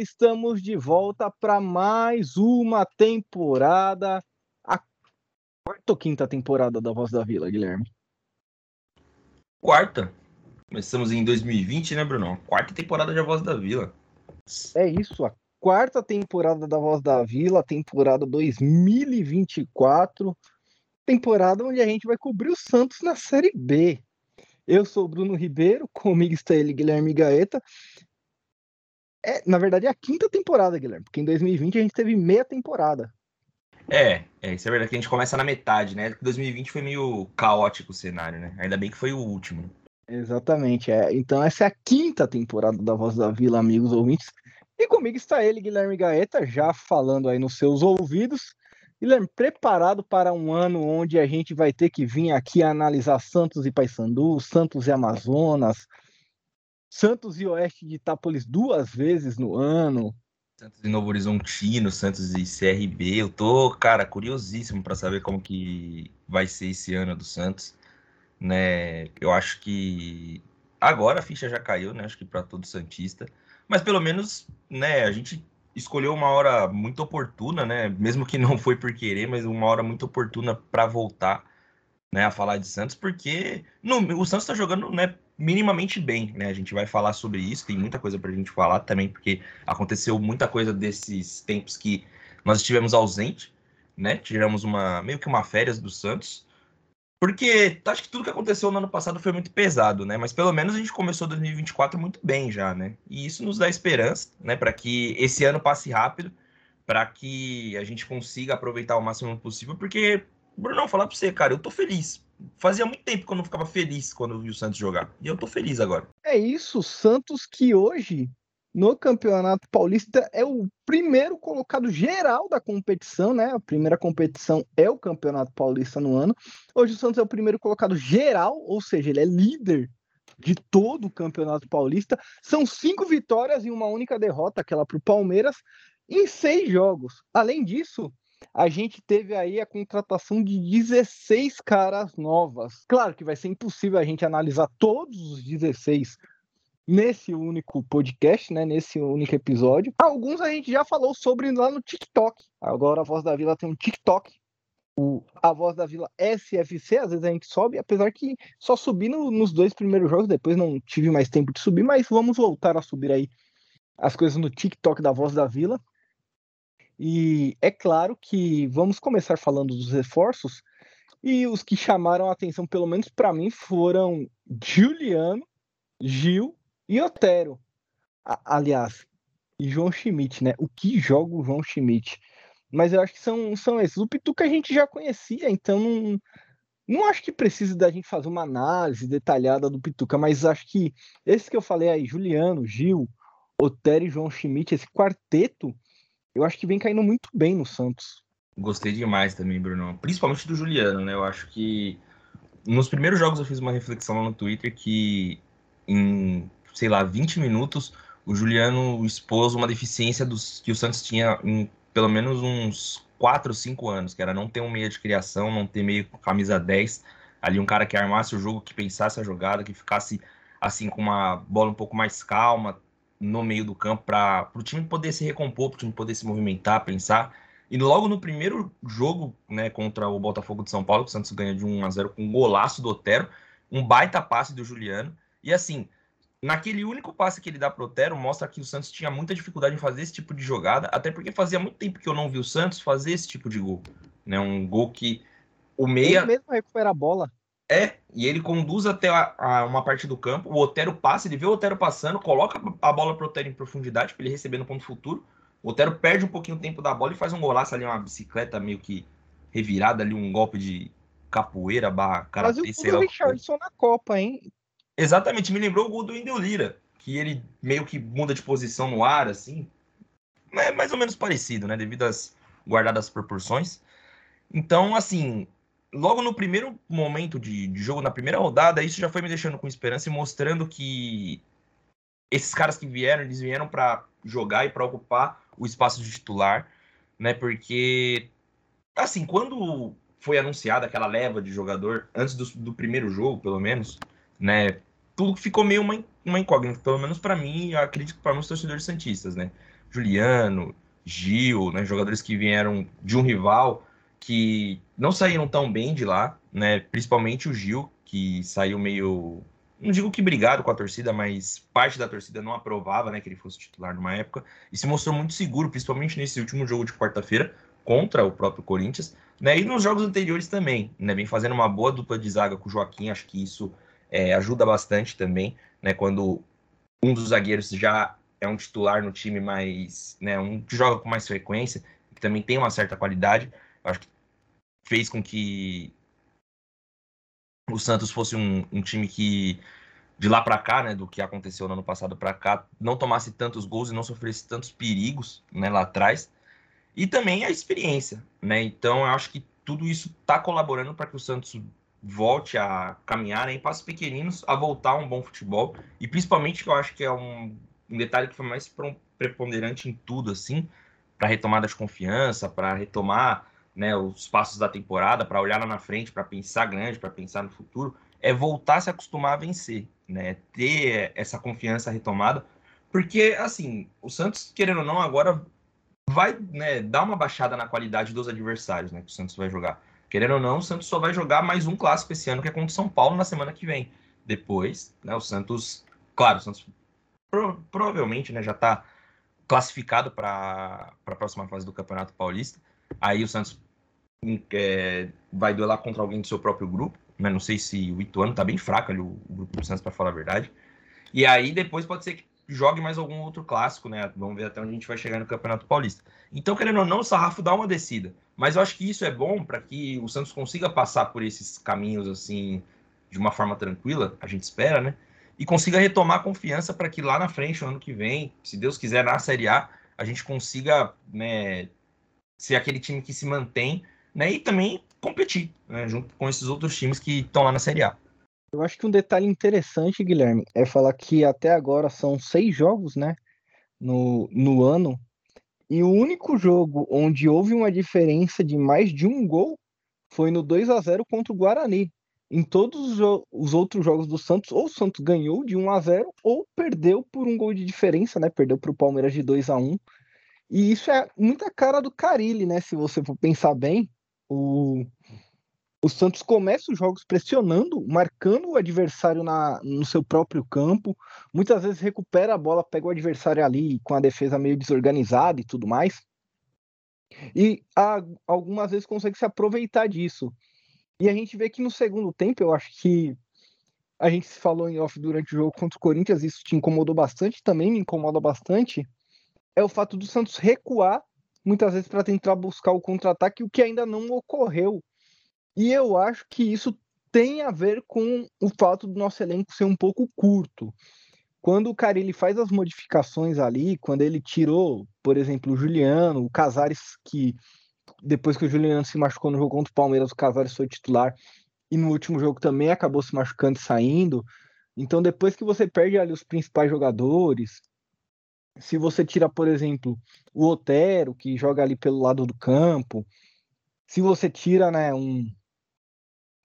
Estamos de volta para mais uma temporada, a quarta ou quinta temporada da Voz da Vila, Guilherme? Quarta. Começamos em 2020, né, Bruno? Quarta temporada de A Voz da Vila. É isso, a quarta temporada da Voz da Vila, temporada 2024, temporada onde a gente vai cobrir o Santos na Série B. Eu sou o Bruno Ribeiro, comigo está ele, Guilherme Gaeta. É, na verdade, é a quinta temporada, Guilherme, porque em 2020 a gente teve meia temporada. É, é, isso é verdade que a gente começa na metade, né? 2020 foi meio caótico o cenário, né? Ainda bem que foi o último. Exatamente, é. Então essa é a quinta temporada da Voz da Vila, amigos ouvintes. E comigo está ele, Guilherme Gaeta, já falando aí nos seus ouvidos. Guilherme, preparado para um ano onde a gente vai ter que vir aqui analisar Santos e Paysandu, Santos e Amazonas, Santos e Oeste de Itápolis duas vezes no ano. Santos e Novo Horizontino, Santos e CRB. Eu tô, cara, curiosíssimo para saber como que vai ser esse ano do Santos, né? Eu acho que agora a ficha já caiu, né? Acho que para todo santista, mas pelo menos, né, a gente escolheu uma hora muito oportuna, né? Mesmo que não foi por querer, mas uma hora muito oportuna para voltar, né, a falar de Santos, porque no, o Santos está jogando, né, minimamente bem, né? A gente vai falar sobre isso, tem muita coisa para a gente falar também, porque aconteceu muita coisa desses tempos que nós estivemos ausente, né? Tiramos uma meio que uma férias do Santos. Porque acho que tudo que aconteceu no ano passado foi muito pesado, né? Mas pelo menos a gente começou 2024 muito bem já, né? E isso nos dá esperança, né? Para que esse ano passe rápido, para que a gente consiga aproveitar o máximo possível. Porque, Bruno, falar para você, cara, eu tô feliz. Fazia muito tempo que eu não ficava feliz quando eu vi o Santos jogar. E eu tô feliz agora. É isso, Santos que hoje no Campeonato Paulista é o primeiro colocado geral da competição, né? A primeira competição é o Campeonato Paulista no ano. Hoje o Santos é o primeiro colocado geral, ou seja, ele é líder de todo o Campeonato Paulista. São cinco vitórias e uma única derrota, aquela para o Palmeiras, em seis jogos. Além disso, a gente teve aí a contratação de 16 caras novas. Claro que vai ser impossível a gente analisar todos os 16 nesse único podcast, né, nesse único episódio. Alguns a gente já falou sobre lá no TikTok. Agora a Voz da Vila tem um TikTok. O, a Voz da Vila SFC, às vezes a gente sobe, apesar que só subi no, nos dois primeiros jogos, depois não tive mais tempo de subir, mas vamos voltar a subir aí as coisas no TikTok da Voz da Vila. E é claro que vamos começar falando dos reforços. E os que chamaram a atenção, pelo menos para mim, foram Juliano, Gil e Otero, aliás, e João Schmidt, né? O que joga o João Schmidt? Mas eu acho que são, são esses. O Pituca a gente já conhecia, então não, não acho que precise da gente fazer uma análise detalhada do Pituca, mas acho que esse que eu falei aí, Juliano, Gil, Otero e João Schmidt, esse quarteto, eu acho que vem caindo muito bem no Santos. Gostei demais também, Bruno. Principalmente do Juliano, né? Eu acho que nos primeiros jogos eu fiz uma reflexão lá no Twitter que em sei lá, 20 minutos, o Juliano expôs uma deficiência dos, que o Santos tinha em pelo menos uns 4, 5 anos, que era não ter um meia de criação, não ter meio camisa 10, ali um cara que armasse o jogo, que pensasse a jogada, que ficasse assim com uma bola um pouco mais calma no meio do campo para o time poder se recompor, para o time poder se movimentar, pensar. E logo no primeiro jogo, né, contra o Botafogo de São Paulo, que o Santos ganha de 1 a 0 com um golaço do Otero, um baita passe do Juliano. E assim, naquele único passe que ele dá pro Otero, mostra que o Santos tinha muita dificuldade em fazer esse tipo de jogada, até porque fazia muito tempo que eu não vi o Santos fazer esse tipo de gol. Né? Um gol que o meia. Ele mesmo recupera a bola. É, e ele conduz até a, a uma parte do campo, o Otero passa, ele vê o Otero passando, coloca a bola pro Otero em profundidade, para ele receber no ponto futuro. O Otero perde um pouquinho o tempo da bola e faz um golaço ali, uma bicicleta meio que revirada ali, um golpe de capoeira barra karatê, sei lá. o Richardson na Copa, hein? Exatamente, me lembrou o gol do Wendel Lira, que ele meio que muda de posição no ar, assim. É mais ou menos parecido, né? Devido às guardadas proporções. Então, assim, logo no primeiro momento de, de, jogo, na primeira rodada, isso já foi me deixando com esperança e mostrando que esses caras que vieram, eles vieram para jogar e para ocupar o espaço de titular, né? Porque, assim, quando foi anunciada aquela leva de jogador, antes do, do primeiro jogo, pelo menos, né? Tudo ficou meio uma uma incógnita, pelo menos para mim, eu acredito para muitos torcedores santistas, né? Juliano, Gil, né, jogadores que vieram de um rival que não saíram tão bem de lá, né? Principalmente o Gil, que saiu meio não digo que brigado com a torcida, mas parte da torcida não aprovava, né, que ele fosse titular numa época, e se mostrou muito seguro, principalmente nesse último jogo de quarta-feira contra o próprio Corinthians, né, e nos jogos anteriores também, né, vem fazendo uma boa dupla de zaga com o Joaquim, acho que isso é, ajuda bastante também, né, quando um dos zagueiros já é um titular no time mais, né, um que joga com mais frequência, que também tem uma certa qualidade, acho que fez com que o Santos fosse um, um time que de lá para cá, né, do que aconteceu no ano passado para cá, não tomasse tantos gols e não sofresse tantos perigos, né, lá atrás. E também a experiência, né? Então eu acho que tudo isso está colaborando para que o Santos volte a caminhar né, em passos pequeninos, a voltar a um bom futebol. E principalmente eu acho que é um, um detalhe que foi mais preponderante em tudo, assim, para retomada de confiança, para retomar né, os passos da temporada, para olhar lá na frente, para pensar grande, para pensar no futuro, é voltar a se acostumar a vencer, né? Ter essa confiança retomada, porque assim, o Santos, querendo ou não, agora vai né, dar uma baixada na qualidade dos adversários, né? Que o Santos vai jogar. Querendo ou não, o Santos só vai jogar mais um clássico esse ano, que é contra o São Paulo na semana que vem. Depois, né, o Santos, claro, o Santos pro, provavelmente né, já está classificado para a próxima fase do Campeonato Paulista. Aí o Santos é, vai duelar contra alguém do seu próprio grupo. Né? Não sei se o Ituano tá bem fraco ali, o, o grupo do Santos, para falar a verdade. E aí depois pode ser que jogue mais algum outro clássico, né? Vamos ver até onde a gente vai chegar no Campeonato Paulista. Então, querendo ou não, o sarrafo dá uma descida. Mas eu acho que isso é bom para que o Santos consiga passar por esses caminhos assim de uma forma tranquila, a gente espera, né? E consiga retomar a confiança para que lá na frente, no ano que vem, se Deus quiser, na Série A, a gente consiga né, ser aquele time que se mantém né, e também competir né, junto com esses outros times que estão lá na Série A. Eu acho que um detalhe interessante, Guilherme, é falar que até agora são seis jogos, né, no, no ano, e o único jogo onde houve uma diferença de mais de um gol foi no 2 a 0 contra o Guarani. Em todos os, os outros jogos do Santos, ou o Santos ganhou de 1 a 0 ou perdeu por um gol de diferença, né? Perdeu para o Palmeiras de 2 a 1 E isso é muita cara do Carilli, né? Se você for pensar bem, o, o Santos começa os jogos pressionando, marcando o adversário na, no seu próprio campo. Muitas vezes recupera a bola, pega o adversário ali com a defesa meio desorganizada e tudo mais. E a, algumas vezes consegue se aproveitar disso. E a gente vê que no segundo tempo, eu acho que a gente se falou em off durante o jogo contra o Corinthians, isso te incomodou bastante, também me incomoda bastante. É o fato do Santos recuar muitas vezes para tentar buscar o contra-ataque, o que ainda não ocorreu. E eu acho que isso tem a ver com o fato do nosso elenco ser um pouco curto. Quando o cara ele faz as modificações ali, quando ele tirou, por exemplo, o Juliano, o Casares, que depois que o Juliano se machucou no jogo contra o Palmeiras, o Casares foi titular, e no último jogo também acabou se machucando e saindo. Então, depois que você perde ali os principais jogadores, se você tira, por exemplo, o Otero, que joga ali pelo lado do campo, se você tira né, um,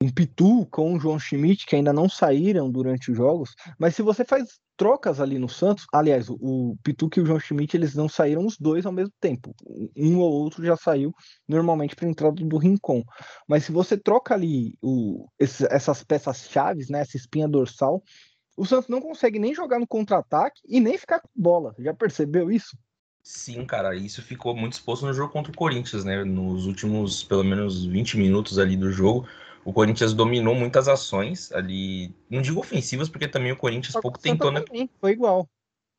um Pitu com o João Schmidt, que ainda não saíram durante os jogos, mas se você faz trocas ali no Santos, aliás, o, o Pitu e o João Schmidt, eles não saíram os dois ao mesmo tempo. Um ou outro já saiu normalmente para entrada do Rincon. Mas se você troca ali o, essas peças chaves, né, essa espinha dorsal, o Santos não consegue nem jogar no contra-ataque e nem ficar com bola. Já percebeu isso? Sim, cara, isso ficou muito exposto no jogo contra o Corinthians, né? Nos últimos, pelo menos, 20 minutos ali do jogo, o Corinthians dominou muitas ações ali, não digo ofensivas, porque também o Corinthians Só pouco tentou, né? Foi igual.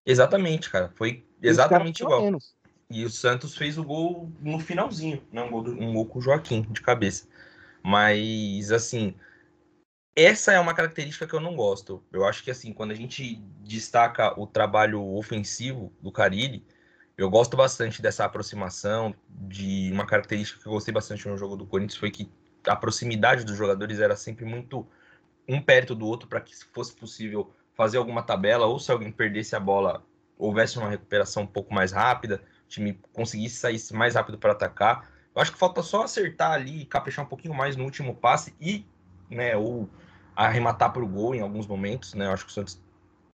Exatamente, cara, foi exatamente igual. Menos. E o Santos fez o gol no finalzinho, né? Um gol, um gol com o Joaquim de cabeça. Mas, assim, essa é uma característica que eu não gosto. Eu acho que assim, quando a gente destaca o trabalho ofensivo do Carilli, eu gosto bastante dessa aproximação, de uma característica que eu gostei bastante no jogo do Corinthians foi que a proximidade dos jogadores era sempre muito um perto do outro para que fosse possível fazer alguma tabela ou se alguém perdesse a bola, houvesse uma recuperação um pouco mais rápida, o time conseguisse sair mais rápido para atacar. Eu acho que falta só acertar ali, caprichar um pouquinho mais no último passe e, né, ou arrematar para o gol em alguns momentos, né? Eu acho que o Santos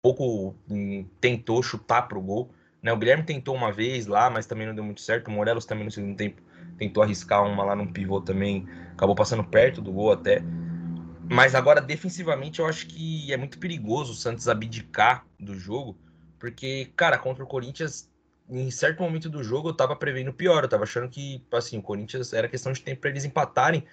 pouco hum, tentou chutar para o gol. Né? O Guilherme tentou uma vez lá, mas também não deu muito certo. O Morelos também no segundo tempo tentou arriscar uma lá no pivô também, acabou passando perto do gol até. Mas agora, defensivamente, eu acho que é muito perigoso o Santos abdicar do jogo, porque, cara, contra o Corinthians, em certo momento do jogo, eu tava prevendo pior. Eu tava achando que, assim, o Corinthians era questão de tempo para eles empatarem.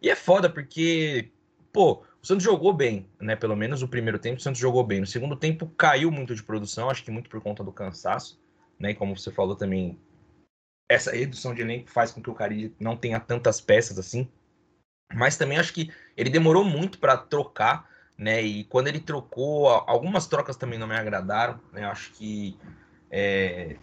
E é foda, porque, pô, o Santos jogou bem, né? Pelo menos o primeiro tempo, o Santos jogou bem. No segundo tempo, caiu muito de produção, acho que muito por conta do cansaço, né? E como você falou também, essa redução de elenco faz com que o Cari não tenha tantas peças assim. Mas também acho que ele demorou muito para trocar, né? E quando ele trocou, algumas trocas também não me agradaram, né? Acho que é...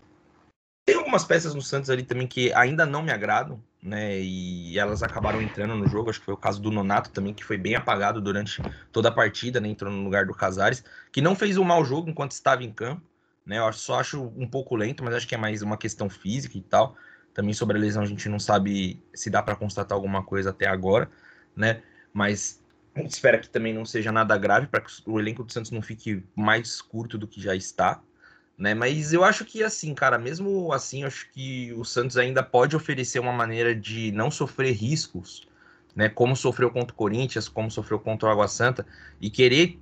tem algumas peças no Santos ali também que ainda não me agradam, né? E elas acabaram entrando no jogo. Acho que foi o caso do Nonato também, que foi bem apagado durante toda a partida, né? Entrou no lugar do Casares, que não fez um mau jogo enquanto estava em campo, né? Eu só acho um pouco lento, mas acho que é mais uma questão física e tal. Também sobre a lesão a gente não sabe se dá para constatar alguma coisa até agora, né? Mas a gente espera que também não seja nada grave para que o elenco do Santos não fique mais curto do que já está, né? Mas eu acho que assim, cara, mesmo assim, acho que o Santos ainda pode oferecer uma maneira de não sofrer riscos, né? Como sofreu contra o Corinthians, como sofreu contra o Água Santa e querer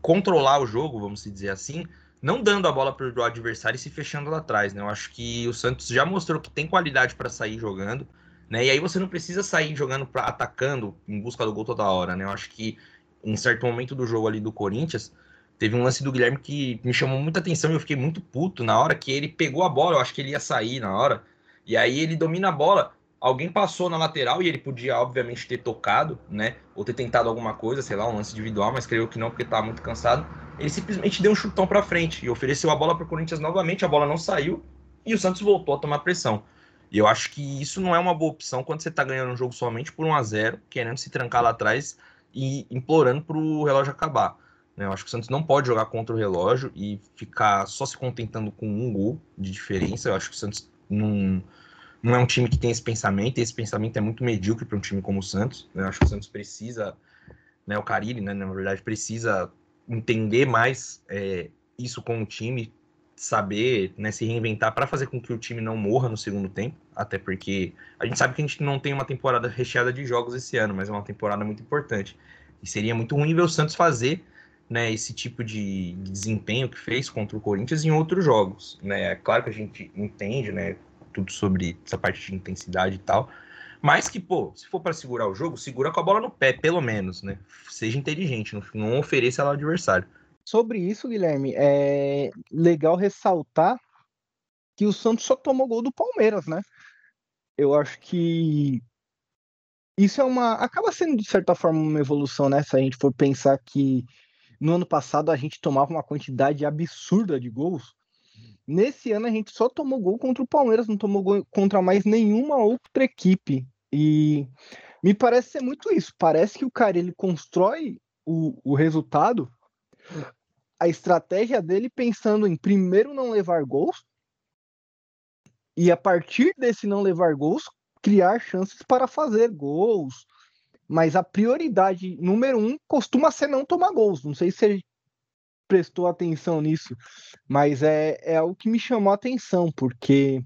controlar o jogo, vamos dizer assim, não dando a bola para o adversário e se fechando lá atrás. Né? Eu acho que o Santos já mostrou que tem qualidade para sair jogando, né? E aí você não precisa sair jogando para atacando em busca do gol toda hora, né? Eu acho que em certo momento do jogo ali do Corinthians teve um lance do Guilherme que me chamou muita atenção e eu fiquei muito puto na hora que ele pegou a bola. Eu acho que ele ia sair na hora e aí ele domina a bola alguém passou na lateral e ele podia, obviamente, ter tocado, né? Ou ter tentado alguma coisa, sei lá, um lance individual, mas creio que não, porque estava muito cansado. Ele simplesmente deu um chutão para frente e ofereceu a bola para o Corinthians novamente, a bola não saiu e o Santos voltou a tomar pressão. E eu acho que isso não é uma boa opção quando você está ganhando um jogo somente por 1 a 0 querendo se trancar lá atrás e implorando para o relógio acabar. Né? Eu acho que o Santos não pode jogar contra o relógio e ficar só se contentando com um gol de diferença. Eu acho que o Santos não não é um time que tem esse pensamento, e esse pensamento é muito medíocre para um time como o Santos. Né? Eu acho que o Santos precisa, né, o Carilli, né, na verdade, precisa entender mais é, isso com o time, saber né, se reinventar para fazer com que o time não morra no segundo tempo, até porque a gente sabe que a gente não tem uma temporada recheada de jogos esse ano, mas é uma temporada muito importante. E seria muito ruim ver o Santos fazer né, esse tipo de, de desempenho que fez contra o Corinthians em outros jogos. Né? É claro que a gente entende, né, tudo sobre essa parte de intensidade e tal. Mas que, pô, se for para segurar o jogo, segura com a bola no pé, pelo menos, né? Seja inteligente, não, não ofereça ela ao adversário. Sobre isso, Guilherme, é legal ressaltar que o Santos só tomou gol do Palmeiras, né? Eu acho que isso é uma. acaba sendo, de certa forma, uma evolução, né? Se a gente for pensar que no ano passado a gente tomava uma quantidade absurda de gols Nesse ano a gente só tomou gol contra o Palmeiras, não tomou gol contra mais nenhuma outra equipe. E me parece ser muito isso. Parece que o cara ele constrói o, o resultado, a estratégia dele pensando em primeiro não levar gols e a partir desse não levar gols criar chances para fazer gols. Mas a prioridade número um costuma ser não tomar gols. Não sei se prestou atenção nisso, mas é, é algo que me chamou a atenção, porque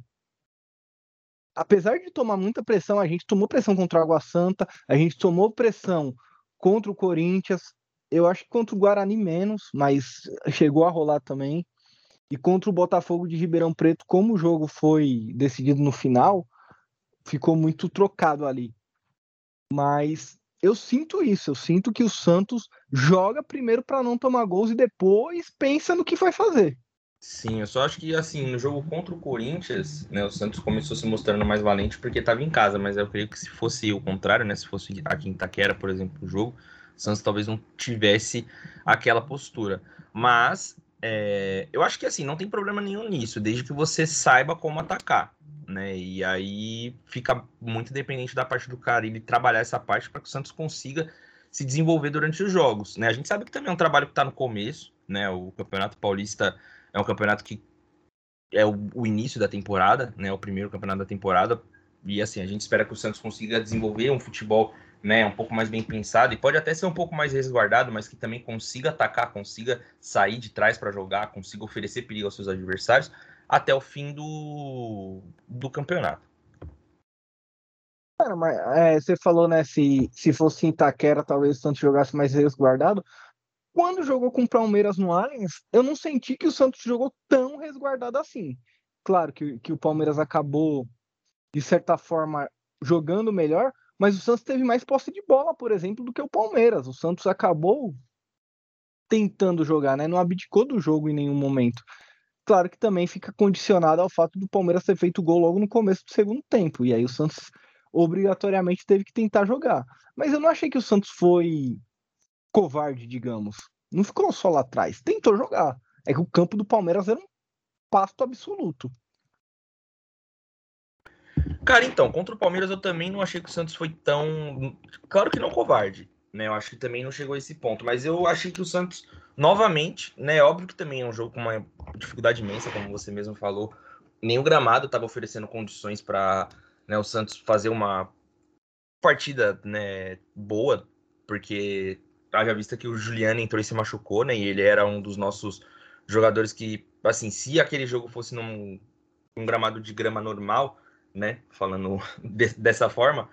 apesar de tomar muita pressão, a gente tomou pressão contra o Água Santa, a gente tomou pressão contra o Corinthians, eu acho que contra o Guarani menos, mas chegou a rolar também. E contra o Botafogo de Ribeirão Preto, como o jogo foi decidido no final, ficou muito trocado ali. Mas eu sinto isso, eu sinto que o Santos joga primeiro para não tomar gols e depois pensa no que vai fazer. Sim, eu só acho que assim, no jogo contra o Corinthians, né, o Santos começou se mostrando mais valente porque estava em casa, mas eu creio que se fosse o contrário, né, se fosse aqui em Itaquera, por exemplo, o jogo, o Santos talvez não tivesse aquela postura. Mas é, eu acho que assim, não tem problema nenhum nisso, desde que você saiba como atacar né? E aí fica muito dependente da parte do cara ele trabalhar essa parte para que o Santos consiga se desenvolver durante os jogos, né? A gente sabe que também é um trabalho que está no começo, né? O Campeonato Paulista é um campeonato que é o, o, início da temporada, né? O primeiro campeonato da temporada e assim a gente espera que o Santos consiga desenvolver um futebol né, um pouco mais bem pensado e pode até ser um pouco mais resguardado, mas que também consiga atacar, consiga sair de trás para jogar, consiga oferecer perigo aos seus adversários até o fim do, do campeonato. Cara, mas é, você falou, né, se, se fosse em Itaquera, talvez o Santos jogasse mais resguardado. Quando jogou com o Palmeiras no Allianz, eu não senti que o Santos jogou tão resguardado assim. Claro que, que o Palmeiras acabou, de certa forma, jogando melhor, mas o Santos teve mais posse de bola, por exemplo, do que o Palmeiras. O Santos acabou tentando jogar, né? Não abdicou do jogo em nenhum momento. Claro que também fica condicionado ao fato do Palmeiras ter feito gol logo no começo do segundo tempo. E aí o Santos obrigatoriamente teve que tentar jogar. Mas eu não achei que o Santos foi covarde, digamos. Não ficou só lá atrás, tentou jogar. É que o campo do Palmeiras era um pasto absoluto. Cara, então, contra o Palmeiras eu também não achei que o Santos foi tão. Claro que não covarde, né? Eu acho que também não chegou a esse ponto, mas eu achei que o Santos, novamente, né? Óbvio que também é um jogo com uma dificuldade imensa, como você mesmo falou. Nem o gramado estava oferecendo condições para né, o Santos fazer uma partida né, boa, porque haja vista que o Juliano entrou e se machucou, né? E ele era um dos nossos jogadores que, assim, se aquele jogo fosse num, gramado de grama normal, né? Falando de, dessa forma,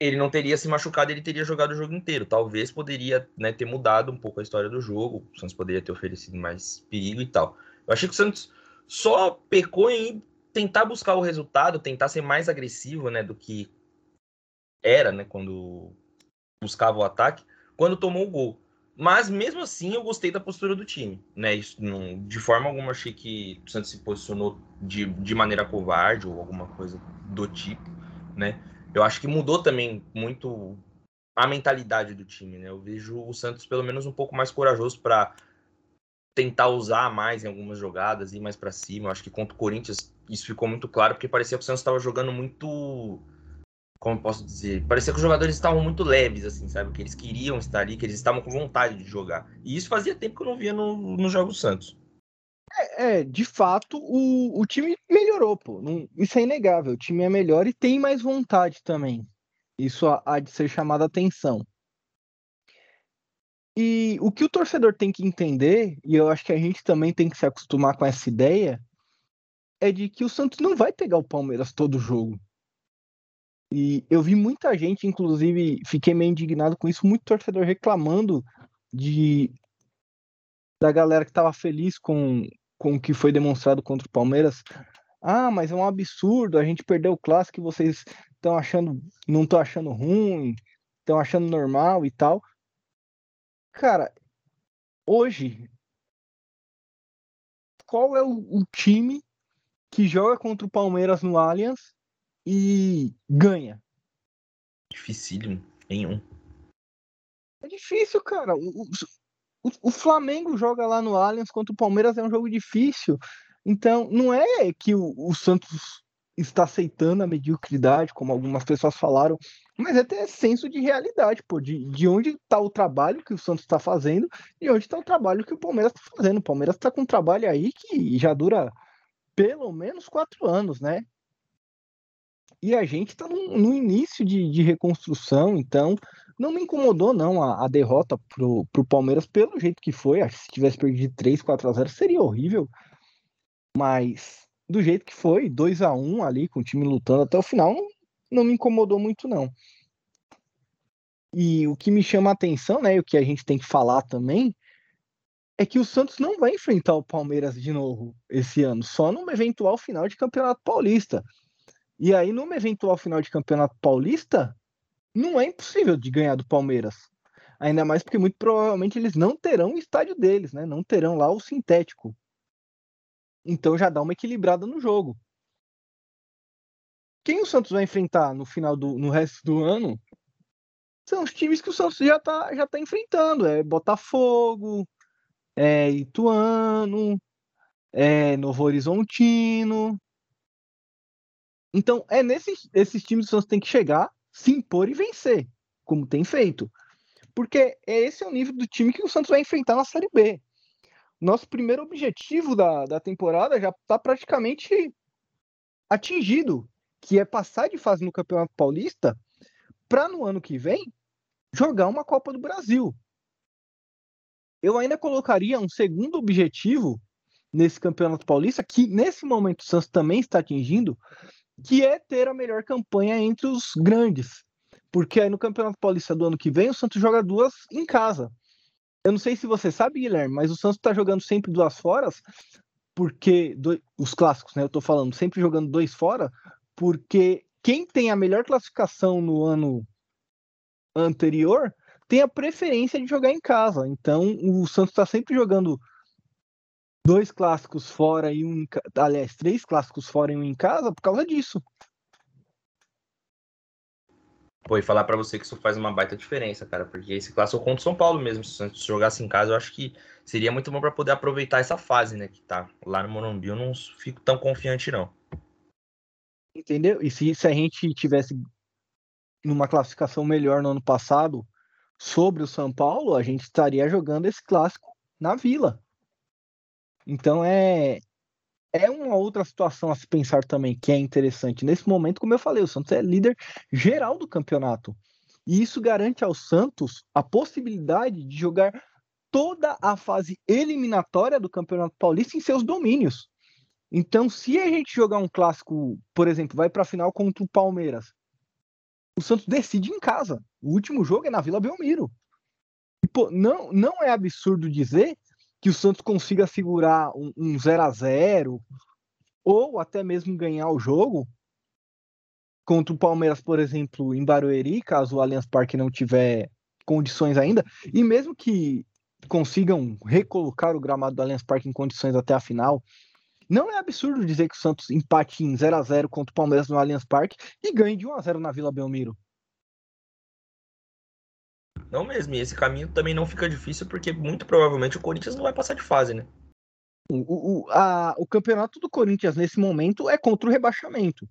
ele não teria se machucado, ele teria jogado o jogo inteiro. Talvez poderia né, ter mudado um pouco a história do jogo, o Santos poderia ter oferecido mais perigo e tal. Eu achei que o Santos só pecou em tentar buscar o resultado, tentar ser mais agressivo, né, do que era, né, quando buscava o ataque, quando tomou o gol. Mas mesmo assim eu gostei da postura do time, né? Isso, não, de forma alguma achei que o Santos se posicionou de, de maneira covarde ou alguma coisa do tipo, né? Eu acho que mudou também muito a mentalidade do time, né? Eu vejo o Santos pelo menos um pouco mais corajoso para tentar usar mais em algumas jogadas, ir mais para cima. Eu acho que contra o Corinthians isso ficou muito claro, porque parecia que o Santos estava jogando muito. Como posso dizer? Parecia que os jogadores estavam muito leves, assim, sabe? Que eles queriam estar ali, que eles estavam com vontade de jogar. E isso fazia tempo que eu não via no, no jogo Santos. É, é, de fato, o, o time melhorou, pô. Isso é inegável. O time é melhor e tem mais vontade também. Isso há, há de ser chamado a atenção. E o que o torcedor tem que entender, e eu acho que a gente também tem que se acostumar com essa ideia, é de que o Santos não vai pegar o Palmeiras todo jogo. E eu vi muita gente, inclusive, fiquei meio indignado com isso, muito torcedor reclamando de da galera que estava feliz com, com o que foi demonstrado contra o Palmeiras. Ah, mas é um absurdo, a gente perdeu o clássico e vocês estão achando, não estão achando ruim, estão achando normal e tal. Cara, hoje, qual é o, o time que joga contra o Palmeiras no Allianz e ganha? Dificílimo, nenhum. É difícil, cara. O, Flamengo joga lá no Allianz contra o Palmeiras, é um jogo difícil. Então, não é que o, o Santos está aceitando a mediocridade, como algumas pessoas falaram, mas é ter senso de realidade, pô, de, de onde está o trabalho que o Santos está fazendo e onde está o trabalho que o Palmeiras está fazendo. O Palmeiras está com um trabalho aí que já dura pelo menos quatro anos, né? E a gente está no, no, início de, de, reconstrução, então não me incomodou não a, a derrota pro, pro Palmeiras pelo jeito que foi. Acho que se tivesse perdido 3, 4 a 0 seria horrível. Mas do jeito que foi, 2 a 1 ali, com o time lutando até o final, não, não me incomodou muito, não. E o que me chama a atenção, né, e o que a gente tem que falar também, é que o Santos não vai enfrentar o Palmeiras de novo esse ano, só numa eventual final de Campeonato Paulista. E aí, numa eventual final de Campeonato Paulista, não é impossível de ganhar do Palmeiras. Ainda mais porque muito provavelmente eles não terão o estádio deles, né? Não terão lá o sintético. Então já dá uma equilibrada no jogo. Quem o Santos vai enfrentar no final do no resto do ano são os times que o Santos já está já tá enfrentando. É Botafogo, é Ituano, é Novo Horizontino. Então, é nesses esses times que o Santos tem que chegar, se impor e vencer, como tem feito. Porque é esse é o nível do time que o Santos vai enfrentar na Série B nosso primeiro objetivo da, da temporada já está praticamente atingido, que é passar de fase no Campeonato Paulista para no ano que vem jogar uma Copa do Brasil. Eu ainda colocaria um segundo objetivo nesse Campeonato Paulista, que nesse momento o Santos também está atingindo, que é ter a melhor campanha entre os grandes. Porque aí no Campeonato Paulista do ano que vem o Santos joga duas em casa. Eu não sei se você sabe, Guilherme, mas o Santos está jogando sempre duas fora, porque do, os clássicos, né? Eu tô falando sempre jogando dois fora, porque quem tem a melhor classificação no ano anterior tem a preferência de jogar em casa. Então o Santos está sempre jogando dois clássicos fora e um, aliás, três clássicos fora e um em casa por causa disso. Pô, e falar para você que isso faz uma baita diferença, cara, porque esse clássico contra o São Paulo mesmo, se o Santos jogasse em casa, eu acho que seria muito bom para poder aproveitar essa fase, né, que tá lá no Morumbi, eu não fico tão confiante não. Entendeu? E se, se a gente tivesse numa classificação melhor no ano passado sobre o São Paulo, a gente estaria jogando esse clássico na Vila. Então é é uma outra situação a se pensar também que é interessante. Nesse momento, como eu falei, o Santos é líder geral do campeonato. E isso garante ao Santos a possibilidade de jogar toda a fase eliminatória do Campeonato Paulista em seus domínios. Então, se a gente jogar um clássico, por exemplo, vai para a final contra o Palmeiras, o Santos decide em casa. O último jogo é na Vila Belmiro. E, pô, não, não é absurdo dizer que o Santos consiga segurar um, um 0 a 0 ou até mesmo ganhar o jogo contra o Palmeiras, por exemplo, em Barueri, caso o Allianz Parque não tiver condições ainda, e mesmo que consigam recolocar o gramado do Allianz Parque em condições até a final, não é absurdo dizer que o Santos empate em 0 a 0 contra o Palmeiras no Allianz Parque e ganhe de 1 a 0 na Vila Belmiro. Não mesmo, e esse caminho também não fica difícil porque muito provavelmente o Corinthians não vai passar de fase, né? O, o, a, o campeonato do Corinthians nesse momento é contra o rebaixamento.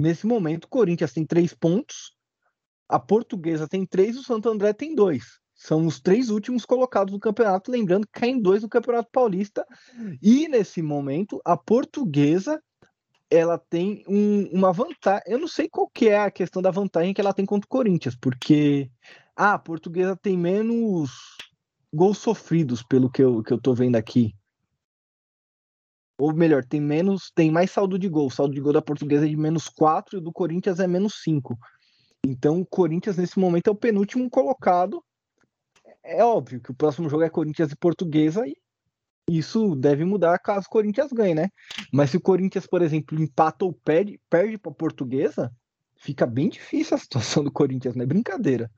Nesse momento, o Corinthians tem três pontos, a Portuguesa tem três e o Santo André tem dois. São os três últimos colocados do campeonato, lembrando que caem dois no Campeonato Paulista. E nesse momento, a Portuguesa ela tem um, uma vantagem. Eu não sei qual que é a questão da vantagem que ela tem contra o Corinthians, porque ah, a portuguesa tem menos gols sofridos, pelo que eu, que eu tô vendo aqui. Ou melhor, tem menos, tem mais saldo de gol. O saldo de gol da portuguesa é de menos 4 e o do Corinthians é menos 5. Então o Corinthians nesse momento é o penúltimo colocado. É óbvio que o próximo jogo é Corinthians e Portuguesa e isso deve mudar caso o Corinthians ganhe, né? Mas se o Corinthians, por exemplo, empata ou perde, perde a Portuguesa, fica bem difícil a situação do Corinthians, não é brincadeira.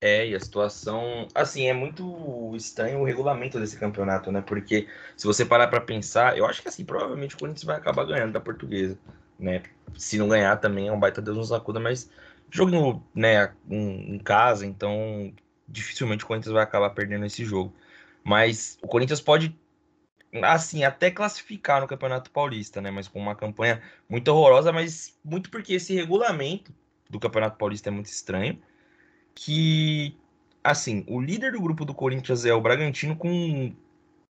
É, e a situação, assim, é muito estranho o regulamento desse campeonato, né? Porque se você parar para pensar, eu acho que assim, provavelmente o Corinthians vai acabar ganhando da Portuguesa, né? Se não ganhar também é um baita Deus nos acuda, mas jogo, né, em casa, então dificilmente o Corinthians vai acabar perdendo esse jogo. Mas o Corinthians pode, assim, até classificar no Campeonato Paulista, né? Mas com uma campanha muito horrorosa, mas muito porque esse regulamento do Campeonato Paulista é muito estranho. Que, assim, o líder do grupo do Corinthians é o Bragantino com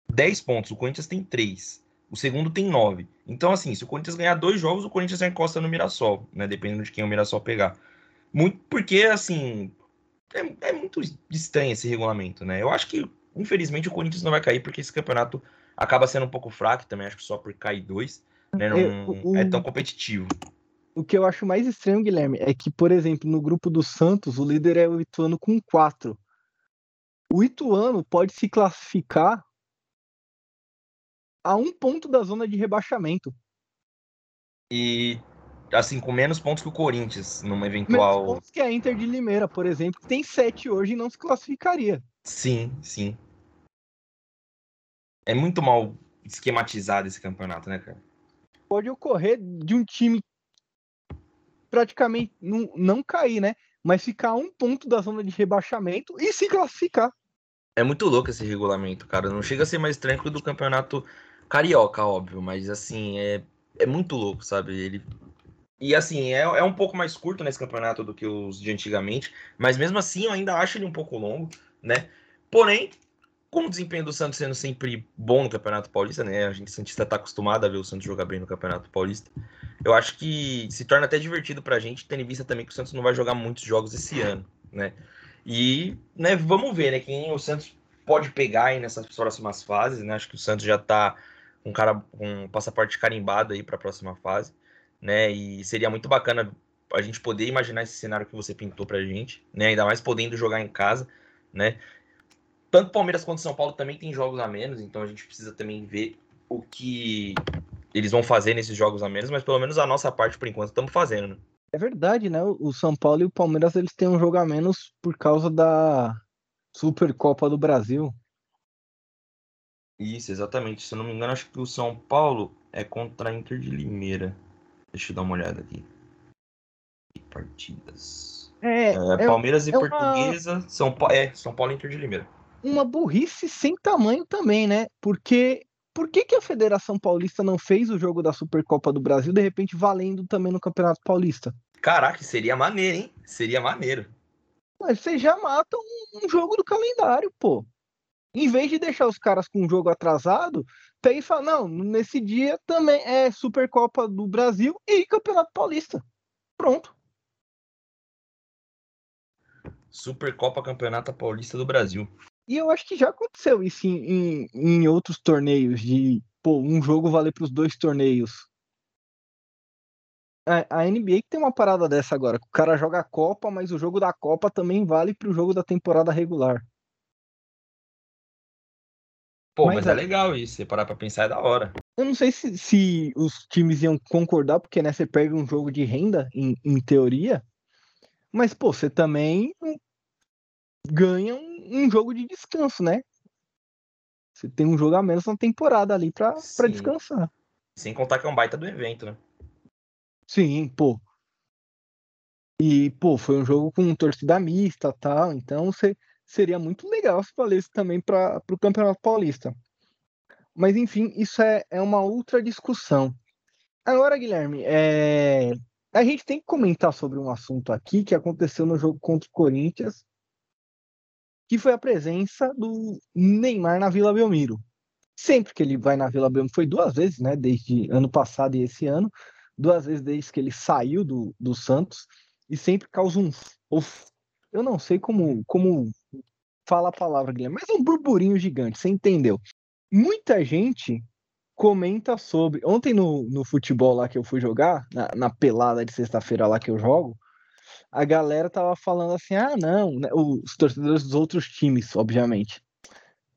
10 pontos, o Corinthians tem 3. O segundo tem 9. Então, assim, se o Corinthians ganhar dois jogos, o Corinthians já encosta no Mirassol, né? Dependendo de quem o Mirassol pegar. Muito porque, assim, é, é muito estranho esse regulamento, né? Eu acho que Infelizmente o Corinthians não vai cair porque esse campeonato acaba sendo um pouco fraco também, acho que só por cair dois, né? Não é, o, é tão competitivo. O que eu acho mais estranho, Guilherme, é que, por exemplo, no grupo do Santos, o líder é o Ituano com quatro. O Ituano pode se classificar a um ponto da zona de rebaixamento. E assim, com menos pontos que o Corinthians, numa eventual. Menos pontos que a Inter de Limeira, por exemplo, que tem sete hoje e não se classificaria. Sim, sim. É muito mal esquematizado esse campeonato, né, cara? Pode ocorrer de um time praticamente não, não cair, né? Mas ficar um ponto da zona de rebaixamento e se classificar. É muito louco esse regulamento, cara. Não chega a ser mais tranquilo do campeonato carioca, óbvio, mas assim, é, é muito louco, sabe? Ele. E assim, é, é um pouco mais curto nesse campeonato do que os de antigamente, mas mesmo assim eu ainda acho ele um pouco longo, né? Porém, com o desempenho do Santos sendo sempre bom no Campeonato Paulista, né? A gente Santista está acostumado a ver o Santos jogar bem no Campeonato Paulista. Eu acho que se torna até divertido para a gente, tendo em vista também que o Santos não vai jogar muitos jogos esse ano, né? E, né, vamos ver, né, quem o Santos pode pegar aí nessas próximas fases, né? Acho que o Santos já está com um cara com um passaporte carimbado aí para a próxima fase, né? E seria muito bacana a gente poder imaginar esse cenário que você pintou pra gente, né? Ainda mais podendo jogar em casa, né? Tanto Palmeiras quanto São Paulo também tem jogos a menos, então a gente precisa também ver o que eles vão fazer nesses jogos a menos, mas pelo menos a nossa parte por enquanto estamos fazendo, né? É verdade, né? O São Paulo e o Palmeiras eles têm um jogo a menos por causa da Supercopa do Brasil. Isso, exatamente. Se eu não me engano, acho que o São Paulo é contra a Inter de Limeira. Deixa eu dar uma olhada aqui. Partidas. É, é, é Palmeiras e é Portuguesa, uma... São, pa... é, São Paulo e Inter de Limeira. Uma burrice sem tamanho também, né? Porque por que, que a Federação Paulista não fez o jogo da Supercopa do Brasil, de repente valendo também no Campeonato Paulista? Caraca, seria maneiro, hein? Seria maneiro. Mas você já mata um, um jogo do calendário, pô em vez de deixar os caras com o jogo atrasado, tem e fala, não, nesse dia também é Supercopa do Brasil e Campeonato Paulista. Pronto. Supercopa Campeonato Paulista do Brasil. E eu acho que já aconteceu isso em, em, em outros torneios, de pô, um jogo valer para os dois torneios. A, a NBA tem uma parada dessa agora, o cara joga a Copa, mas o jogo da Copa também vale para o jogo da temporada regular. Pô, mas, mas é, é legal isso, você parar pra pensar é da hora. Eu não sei se, se os times iam concordar, porque né, você perde um jogo de renda, em, em teoria, mas, pô, você também ganha um, um, jogo de descanso, né? Você tem um jogo a menos na temporada ali pra, pra descansar. Sem contar que é um baita do evento, né? Sim, pô. E, pô, foi um jogo com torcida mista tal, então você seria muito legal se valesse também para o Campeonato Paulista. Mas, enfim, isso é, é uma outra discussão. Agora, Guilherme, é... a gente tem que comentar sobre um assunto aqui que aconteceu no jogo contra o Corinthians, que foi a presença do Neymar na Vila Belmiro. Sempre que ele vai na Vila Belmiro, foi duas vezes, né? Desde ano passado e esse ano, duas vezes desde que ele saiu do, do Santos, e sempre causa um. Eu não sei como, como fala a palavra, Guilherme, mas um burburinho gigante, você entendeu? Muita gente comenta sobre. Ontem no, no futebol lá que eu fui jogar, na, na pelada de sexta-feira lá que eu jogo, a galera tava falando assim: ah, não, né, os torcedores dos outros times, obviamente.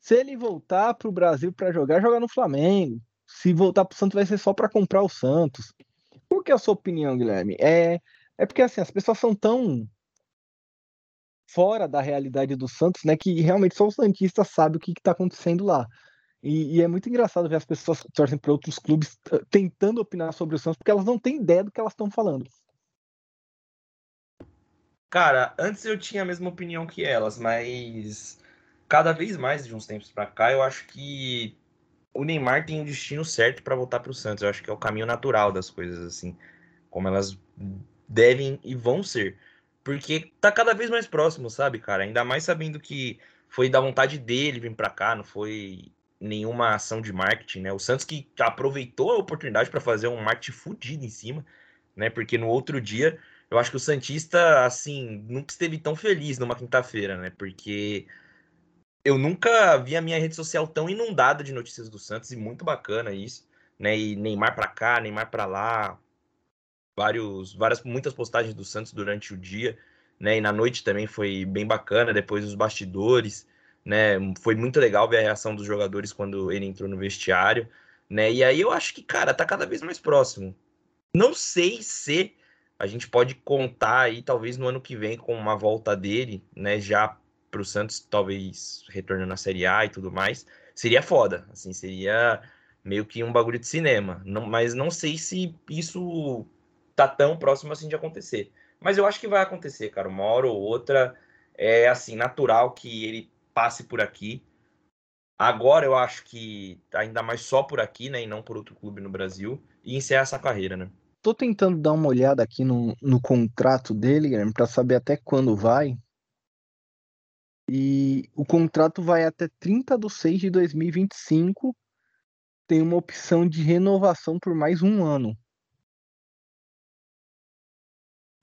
Se ele voltar pro Brasil para jogar, jogar no Flamengo. Se voltar pro Santos, vai ser só para comprar o Santos. Por que a sua opinião, Guilherme? É, é porque assim, as pessoas são tão fora da realidade do Santos, né? Que realmente só o Santista sabe o que está acontecendo lá. E, e, é muito engraçado ver as pessoas que torcem para outros clubes tentando opinar sobre o Santos, porque elas não têm ideia do que elas estão falando. Cara, antes eu tinha a mesma opinião que elas, mas cada vez mais de uns tempos para cá, eu acho que o Neymar tem o um destino certo para voltar para o Santos. Eu acho que é o caminho natural das coisas, assim, como elas devem e vão ser. Porque tá cada vez mais próximo, sabe, cara? Ainda mais sabendo que foi da vontade dele vir para cá, não foi nenhuma ação de marketing, né? O Santos que aproveitou a oportunidade para fazer um marketing fudido em cima, né? Porque no outro dia, eu acho que o Santista, assim, nunca esteve tão feliz numa quinta-feira, né? Porque eu nunca vi a minha rede social tão inundada de notícias do Santos e muito bacana isso, né? E Neymar para cá, Neymar para lá, vários, várias, muitas postagens do Santos durante o dia, né? E na noite também foi bem bacana, depois os bastidores, né? Foi muito legal ver a reação dos jogadores quando ele entrou no vestiário, né? E aí eu acho que, cara, tá cada vez mais próximo. Não sei se a gente pode contar aí, talvez no ano que vem, com uma volta dele, né? Já pro Santos, talvez retornando à Série A e tudo mais. Seria foda, assim, seria meio que um bagulho de cinema. Não, mas não sei se isso tá tão próximo assim de acontecer. Mas eu acho que vai acontecer, cara. Uma hora ou outra é assim, natural que ele passe por aqui. Agora eu acho que ainda mais só por aqui, né? E não por outro clube no Brasil. E encerrar essa carreira, né? Tô tentando dar uma olhada aqui no, no contrato dele, Guilherme, para saber até quando vai. E o contrato vai até 30 de 6 de 2025. Tem uma opção de renovação por mais um ano.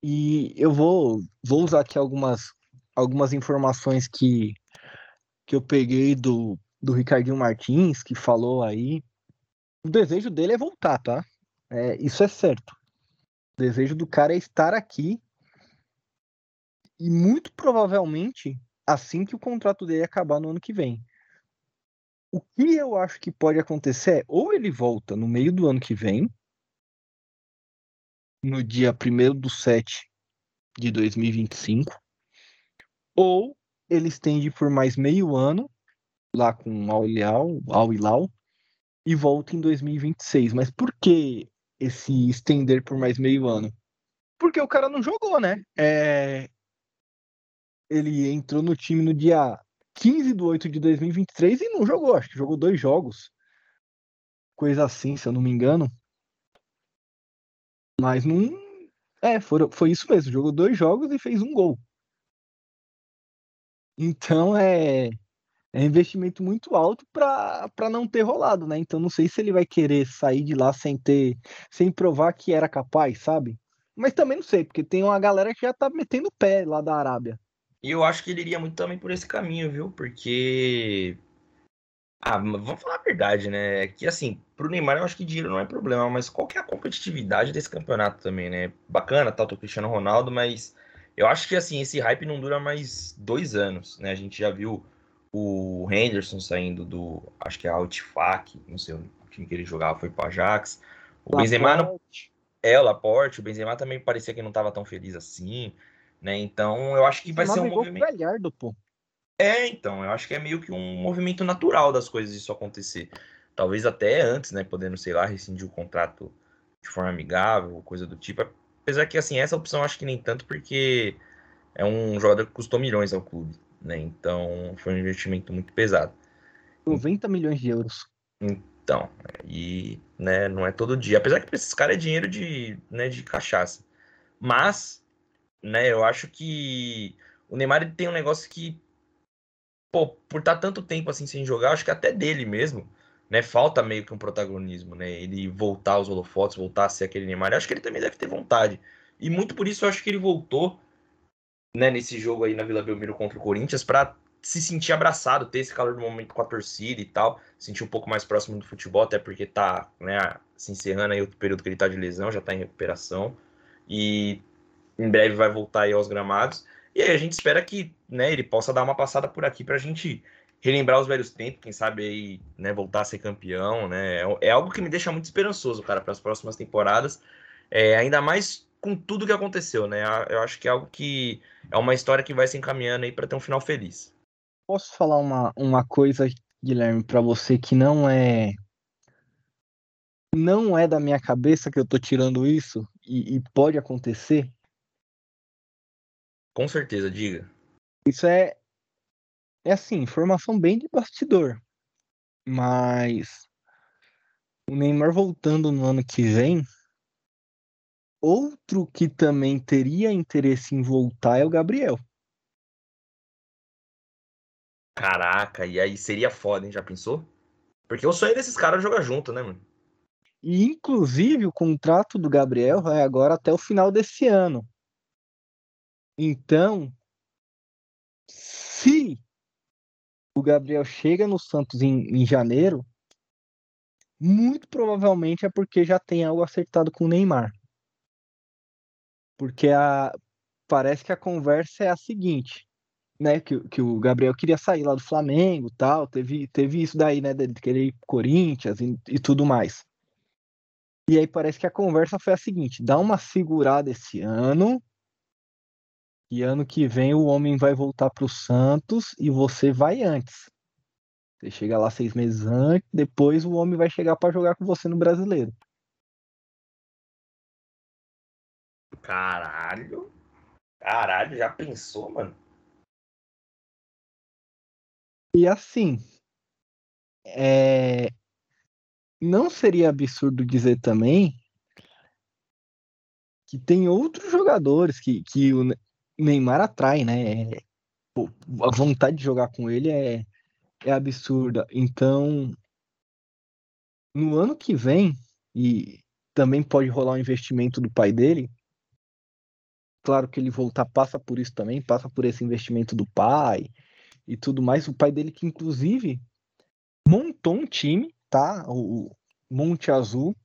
E eu vou, vou usar aqui algumas, algumas informações que, que eu peguei do, do Ricardinho Martins, que falou aí. O desejo dele é voltar, tá? É, isso é certo. O desejo do cara é estar aqui. E muito provavelmente assim que o contrato dele acabar no ano que vem. O que eu acho que pode acontecer é ou ele volta no meio do ano que vem, no dia 1 do 7 de 2025, ou ele estende por mais meio ano, lá com Al Hilal, Al Hilal e volta em 2026. Mas por que esse estender por mais meio ano? Porque o cara não jogou, né? É... Ele entrou no time no dia 15 de 8 de 2023 e não jogou, acho que jogou dois jogos. Coisa assim, se eu não me engano. Mas não. É, foi, foi isso mesmo. Jogou dois jogos e fez um gol. Então é, é investimento muito alto para não ter rolado, né? Então não sei se ele vai querer sair de lá sem ter, sem provar que era capaz, sabe? Mas também não sei, porque tem uma galera que já tá metendo pé lá da Arábia. E eu acho que ele iria muito também por esse caminho, viu? Porque ah, vamos falar a verdade, né? Que assim, pro Neymar eu acho que dinheiro não é problema, mas qual que é a competitividade desse campeonato também, né? Bacana, tá, o Cristiano Ronaldo, mas eu acho que assim, esse hype não dura mais dois anos, né? A gente já viu o Henderson saindo do, acho que é Altfac, não sei o time que ele jogava, foi pro Ajax. O Laporte. Benzema não... É, o Laporte, o Benzema também parecia que não tava tão feliz assim, né? Então eu acho que vai ser um movimento... Galhardo, pô. É, então, eu acho que é meio que um movimento natural das coisas isso acontecer. Talvez até antes, né, podendo, sei lá, rescindir o contrato de forma amigável, coisa do tipo. Apesar que, assim, essa opção eu acho que nem tanto, porque é um jogador que custou milhões ao clube, né? Então, foi um investimento muito pesado. 90 milhões de euros. Então, e né, não é todo dia. Apesar que para esses caras é dinheiro de, né, de cachaça. Mas, né, eu acho que o Neymar tem um negócio que pô, por estar tá tanto tempo assim sem jogar, acho que até dele mesmo, né, falta meio que um protagonismo, né? Ele voltar aos holofotes, voltar a ser aquele Neymar. Eu acho que ele também deve ter vontade. E muito por isso eu acho que ele voltou, né, nesse jogo aí na Vila Belmiro contra o Corinthians para se sentir abraçado, ter esse calor do momento com a torcida e tal, sentir um pouco mais próximo do futebol, até porque tá, né, se encerrando aí o período que ele tá de lesão, já tá em recuperação. E em breve vai voltar aí aos gramados. E aí a gente espera que né, ele possa dar uma passada por aqui para a gente relembrar os velhos tempos, quem sabe aí, né, voltar a ser campeão, né? É, é algo que me deixa muito esperançoso, cara, para as próximas temporadas. É, ainda mais com tudo que aconteceu, né? Eu acho que é algo que é uma história que vai se encaminhando aí para ter um final feliz. Posso falar uma, uma coisa, Guilherme, para você que não é não é da minha cabeça que eu tô tirando isso e, e pode acontecer? Com certeza, diga. Isso é, é assim, informação bem de bastidor. Mas o Neymar voltando no ano que vem, outro que também teria interesse em voltar é o Gabriel. Caraca, e aí seria foda, hein? Já pensou? Porque o sonho desses caras é jogar junto, né, mano? E inclusive o contrato do Gabriel vai agora até o final desse ano. Então, se o Gabriel chega no Santos em, em janeiro, muito provavelmente é porque já tem algo acertado com o Neymar. Porque a, parece que a conversa é a seguinte, né? Que, que o Gabriel queria sair lá do Flamengo tal, teve, teve isso daí, né? Dele querer ir pro Corinthians e, e tudo mais. E aí parece que a conversa foi a seguinte: dá uma segurada esse ano, e ano que vem o homem vai voltar para o Santos e você vai antes. Você chega lá seis meses antes, depois o homem vai chegar para jogar com você no brasileiro. Caralho. Caralho, já pensou, mano? E assim, é... não seria absurdo dizer também que tem outros jogadores que, que o, Neymar atrai, né? pô, a vontade de jogar com ele é, é absurda. Então, no ano que vem, e também pode rolar um investimento do pai dele. Claro que ele voltar passa por isso também, passa por esse investimento do pai e tudo mais. O pai dele que inclusive montou um time, tá? O Monte Azul,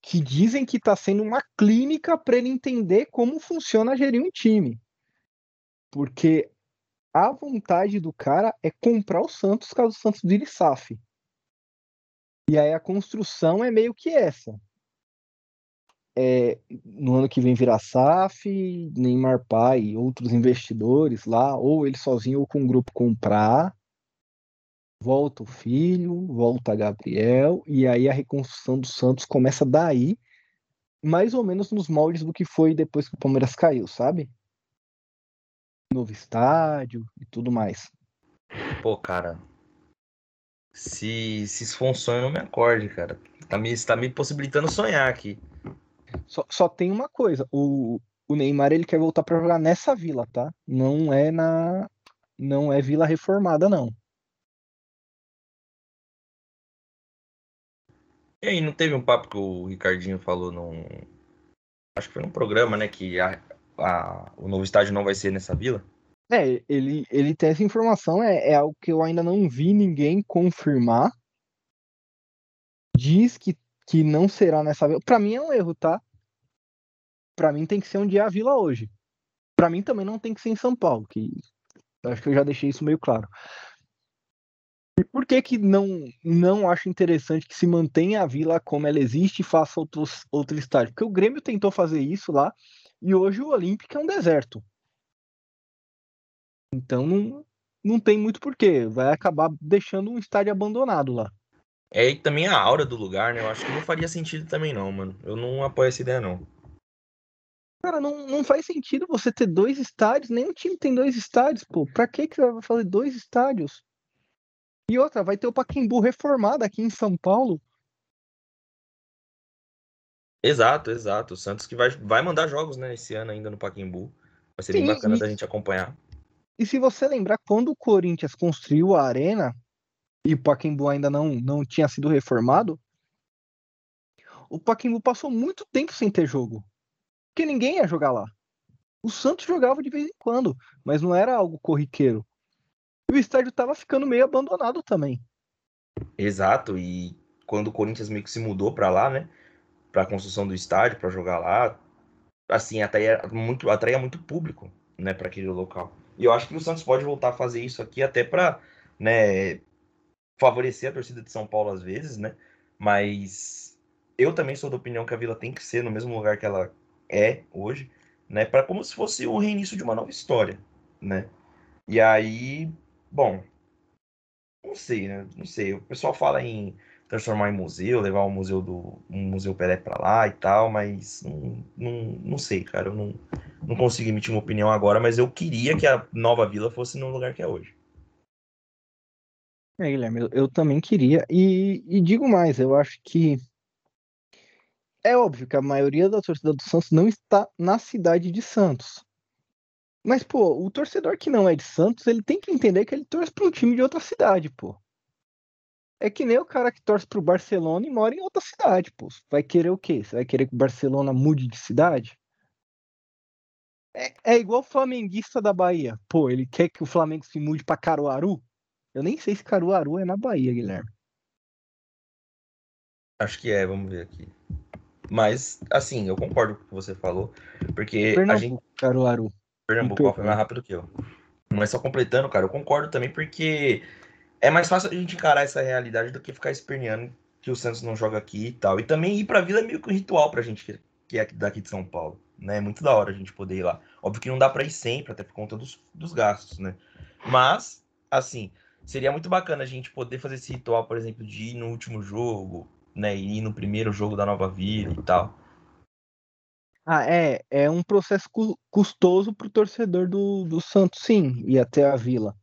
que dizem que está sendo uma clínica para ele entender como funciona gerir um time. Porque a vontade do cara é comprar o Santos caso o Santos vire SAF. E aí a construção é meio que essa. É, no ano que vem virar SAF, Neymar Pai, outros investidores lá, ou ele sozinho ou com um grupo comprar. Volta o filho, volta Gabriel, e aí a reconstrução do Santos começa daí, mais ou menos nos moldes do que foi depois que o Palmeiras caiu, sabe? Novo estádio e tudo mais. Pô, cara, se, se isso for um sonho, não me acorde, cara. Tá me, tá me possibilitando sonhar aqui. Só, só tem uma coisa: o, o Neymar ele quer voltar para jogar nessa vila, tá? Não é na. Não é vila reformada, não. E aí, não teve um papo que o Ricardinho falou num. Acho que foi num programa, né? Que a, a, o novo estádio não vai ser nessa vila? É, ele, ele tem essa informação, é, é algo que eu ainda não vi ninguém confirmar. Diz que, que não será nessa vila. Pra mim é um erro, tá? Pra mim tem que ser onde é a vila hoje. Pra mim também não tem que ser em São Paulo, que acho que eu já deixei isso meio claro. E por que que não, não acho interessante que se mantenha a vila como ela existe e faça outros, outro estádio? Porque o Grêmio tentou fazer isso lá e hoje o Olímpico é um deserto. Então não, não tem muito porquê. Vai acabar deixando um estádio abandonado lá. É, também a aura do lugar, né? Eu acho que não faria sentido também, não, mano. Eu não apoio essa ideia, não. Cara, não, não faz sentido você ter dois estádios. Nenhum time tem dois estádios, pô. Pra que, que você vai fazer dois estádios? E outra, vai ter o Paquembu reformado aqui em São Paulo. Exato, exato. O Santos que vai, vai mandar jogos, né, esse ano ainda no Paquembu. Vai ser Sim, bem bacana e... da gente acompanhar. E se você lembrar, quando o Corinthians construiu a arena e o Pacaembu ainda não, não tinha sido reformado, o Pacaembu passou muito tempo sem ter jogo. Porque ninguém ia jogar lá. O Santos jogava de vez em quando, mas não era algo corriqueiro. E o estádio estava ficando meio abandonado também. Exato, e quando o Corinthians meio que se mudou para lá, né, para a construção do estádio, para jogar lá, assim, atraía muito, atraía muito público, né, para aquele local. E eu acho que o Santos pode voltar a fazer isso aqui até para né, favorecer a torcida de São Paulo às vezes, né? Mas eu também sou da opinião que a Vila tem que ser no mesmo lugar que ela é hoje, né? Para como se fosse o reinício de uma nova história, né? E aí, bom, não sei, né? Não sei. O pessoal fala em transformar em museu, levar um museu do um museu Pelé para lá e tal, mas não, não, não sei, cara, eu não, não consigo emitir uma opinião agora, mas eu queria que a nova vila fosse no lugar que é hoje. É, Guilherme, eu, eu também queria, e, e digo mais, eu acho que é óbvio que a maioria da torcida do Santos não está na cidade de Santos. Mas, pô, o torcedor que não é de Santos, ele tem que entender que ele torce para um time de outra cidade, pô. É que nem o cara que torce pro Barcelona e mora em outra cidade, pô. Vai querer o quê? Você vai querer que o Barcelona mude de cidade? É, é igual o flamenguista da Bahia. Pô, ele quer que o Flamengo se mude para Caruaru? Eu nem sei se Caruaru é na Bahia, Guilherme. Acho que é, vamos ver aqui. Mas, assim, eu concordo com o que você falou, porque Pernambuco, a gente. Caruaru. Pernambuco foi mais rápido que eu. Mas só completando, cara, eu concordo também, porque é mais fácil a gente encarar essa realidade do que ficar esperneando que o Santos não joga aqui e tal. E também ir pra Vila é meio que um ritual pra gente que é daqui de São Paulo, né? É muito da hora a gente poder ir lá. Óbvio que não dá pra ir sempre, até por conta dos, dos gastos, né? Mas, assim, seria muito bacana a gente poder fazer esse ritual, por exemplo, de ir no último jogo, né? E ir no primeiro jogo da Nova Vila e tal. Ah, é, é um processo custoso pro torcedor do, do Santos, sim, ir até a Vila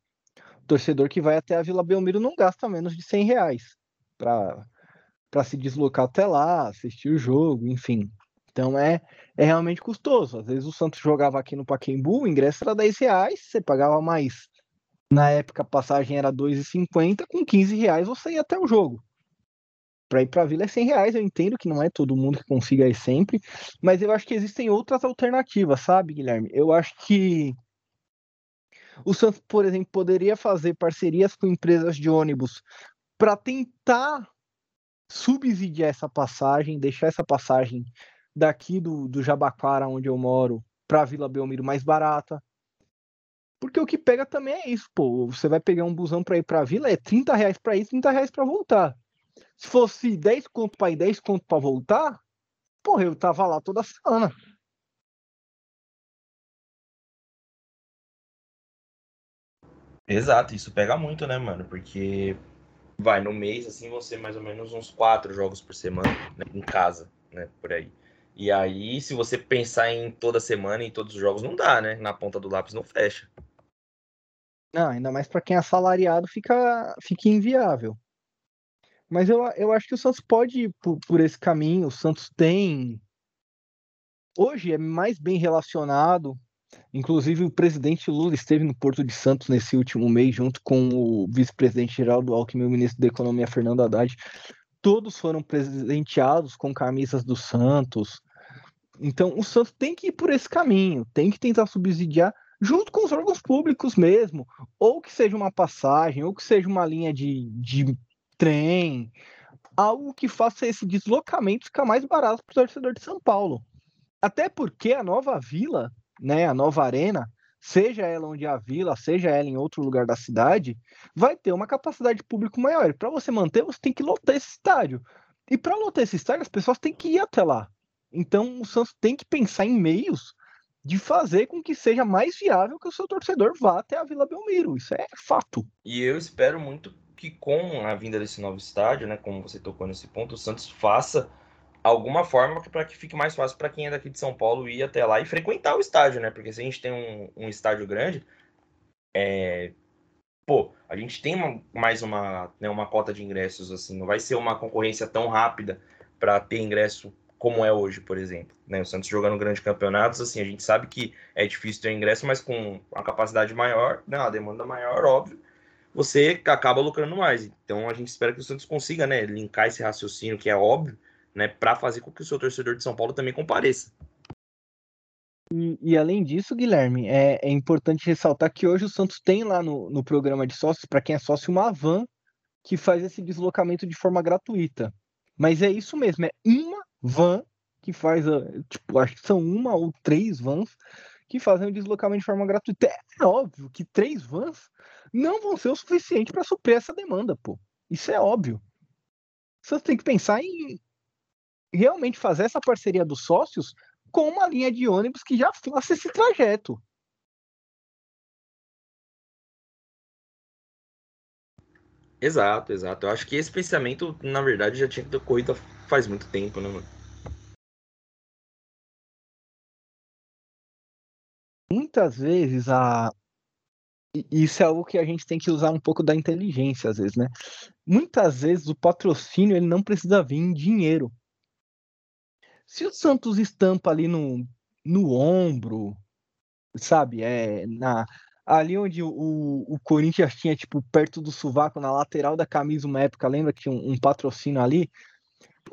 torcedor que vai até a Vila Belmiro não gasta menos de 100 reais para se deslocar até lá, assistir o jogo, enfim. Então é, é realmente custoso. Às vezes o Santos jogava aqui no Paquembu, o ingresso era 10 reais, você pagava mais. Na época a passagem era 2,50, com 15 reais você ia até o jogo. Para ir para a Vila é 100 reais, eu entendo que não é todo mundo que consiga ir sempre, mas eu acho que existem outras alternativas, sabe, Guilherme? Eu acho que o Santos, por exemplo, poderia fazer parcerias com empresas de ônibus para tentar subsidiar essa passagem, deixar essa passagem daqui do, do Jabaquara, onde eu moro, para a Vila Belmiro mais barata. Porque o que pega também é isso, pô. Você vai pegar um busão para ir para a Vila, é 30 reais para ir, 30 reais para voltar. Se fosse 10 conto para ir, 10 conto para voltar, porra, eu tava lá toda semana. Exato, isso pega muito, né, mano? Porque vai no mês, assim, vão ser mais ou menos uns quatro jogos por semana, né, em casa, né, por aí. E aí, se você pensar em toda semana, em todos os jogos, não dá, né? Na ponta do lápis não fecha. Não, ainda mais para quem é assalariado fica, fica inviável. Mas eu, eu acho que o Santos pode ir por, por esse caminho. O Santos tem. Hoje é mais bem relacionado. Inclusive, o presidente Lula esteve no Porto de Santos nesse último mês, junto com o vice-presidente Geraldo Alckmin e o ministro da Economia, Fernando Haddad. Todos foram presenteados com camisas do Santos. Então, o Santos tem que ir por esse caminho, tem que tentar subsidiar junto com os órgãos públicos mesmo, ou que seja uma passagem, ou que seja uma linha de, de trem, algo que faça esse deslocamento ficar mais barato para o torcedor de São Paulo. Até porque a nova vila, né, a nova arena, seja ela onde é a vila, seja ela em outro lugar da cidade, vai ter uma capacidade de público maior. Para você manter, você tem que lotar esse estádio. E para lotar esse estádio, as pessoas têm que ir até lá. Então o Santos tem que pensar em meios de fazer com que seja mais viável que o seu torcedor vá até a Vila Belmiro. Isso é fato. E eu espero muito que com a vinda desse novo estádio, né, como você tocou nesse ponto, o Santos faça alguma forma para que fique mais fácil para quem é daqui de São Paulo ir até lá e frequentar o estádio, né? Porque se a gente tem um, um estádio grande, é... pô, a gente tem uma, mais uma, né, uma cota de ingressos, assim, não vai ser uma concorrência tão rápida para ter ingresso como é hoje, por exemplo. Né? O Santos jogando grandes campeonatos, assim, a gente sabe que é difícil ter ingresso, mas com a capacidade maior, né, a demanda maior, óbvio, você acaba lucrando mais. Então a gente espera que o Santos consiga, né, linkar esse raciocínio que é óbvio, né, para fazer com que o seu torcedor de São Paulo também compareça. E, e além disso, Guilherme, é, é, importante ressaltar que hoje o Santos tem lá no, no programa de sócios, para quem é sócio, uma van que faz esse deslocamento de forma gratuita. Mas é isso mesmo, é uma van que faz, tipo, acho que são uma ou três vans que fazem o deslocamento de forma gratuita. É óbvio que três vans não vão ser o suficiente para suprir essa demanda, pô. Isso é óbvio. Você tem que pensar em realmente fazer essa parceria dos sócios com uma linha de ônibus que já faça esse trajeto. Exato, exato. Eu acho que esse pensamento, na verdade, já tinha ocorrido faz muito tempo, né, mano? Muitas vezes a isso é algo que a gente tem que usar um pouco da inteligência às vezes, né? Muitas vezes o patrocínio ele não precisa vir em dinheiro. Se o Santos estampa ali no, no ombro, sabe, é na ali onde o, o Corinthians tinha tipo perto do sovaco na lateral da camisa uma época, lembra que tinha um, um patrocínio ali?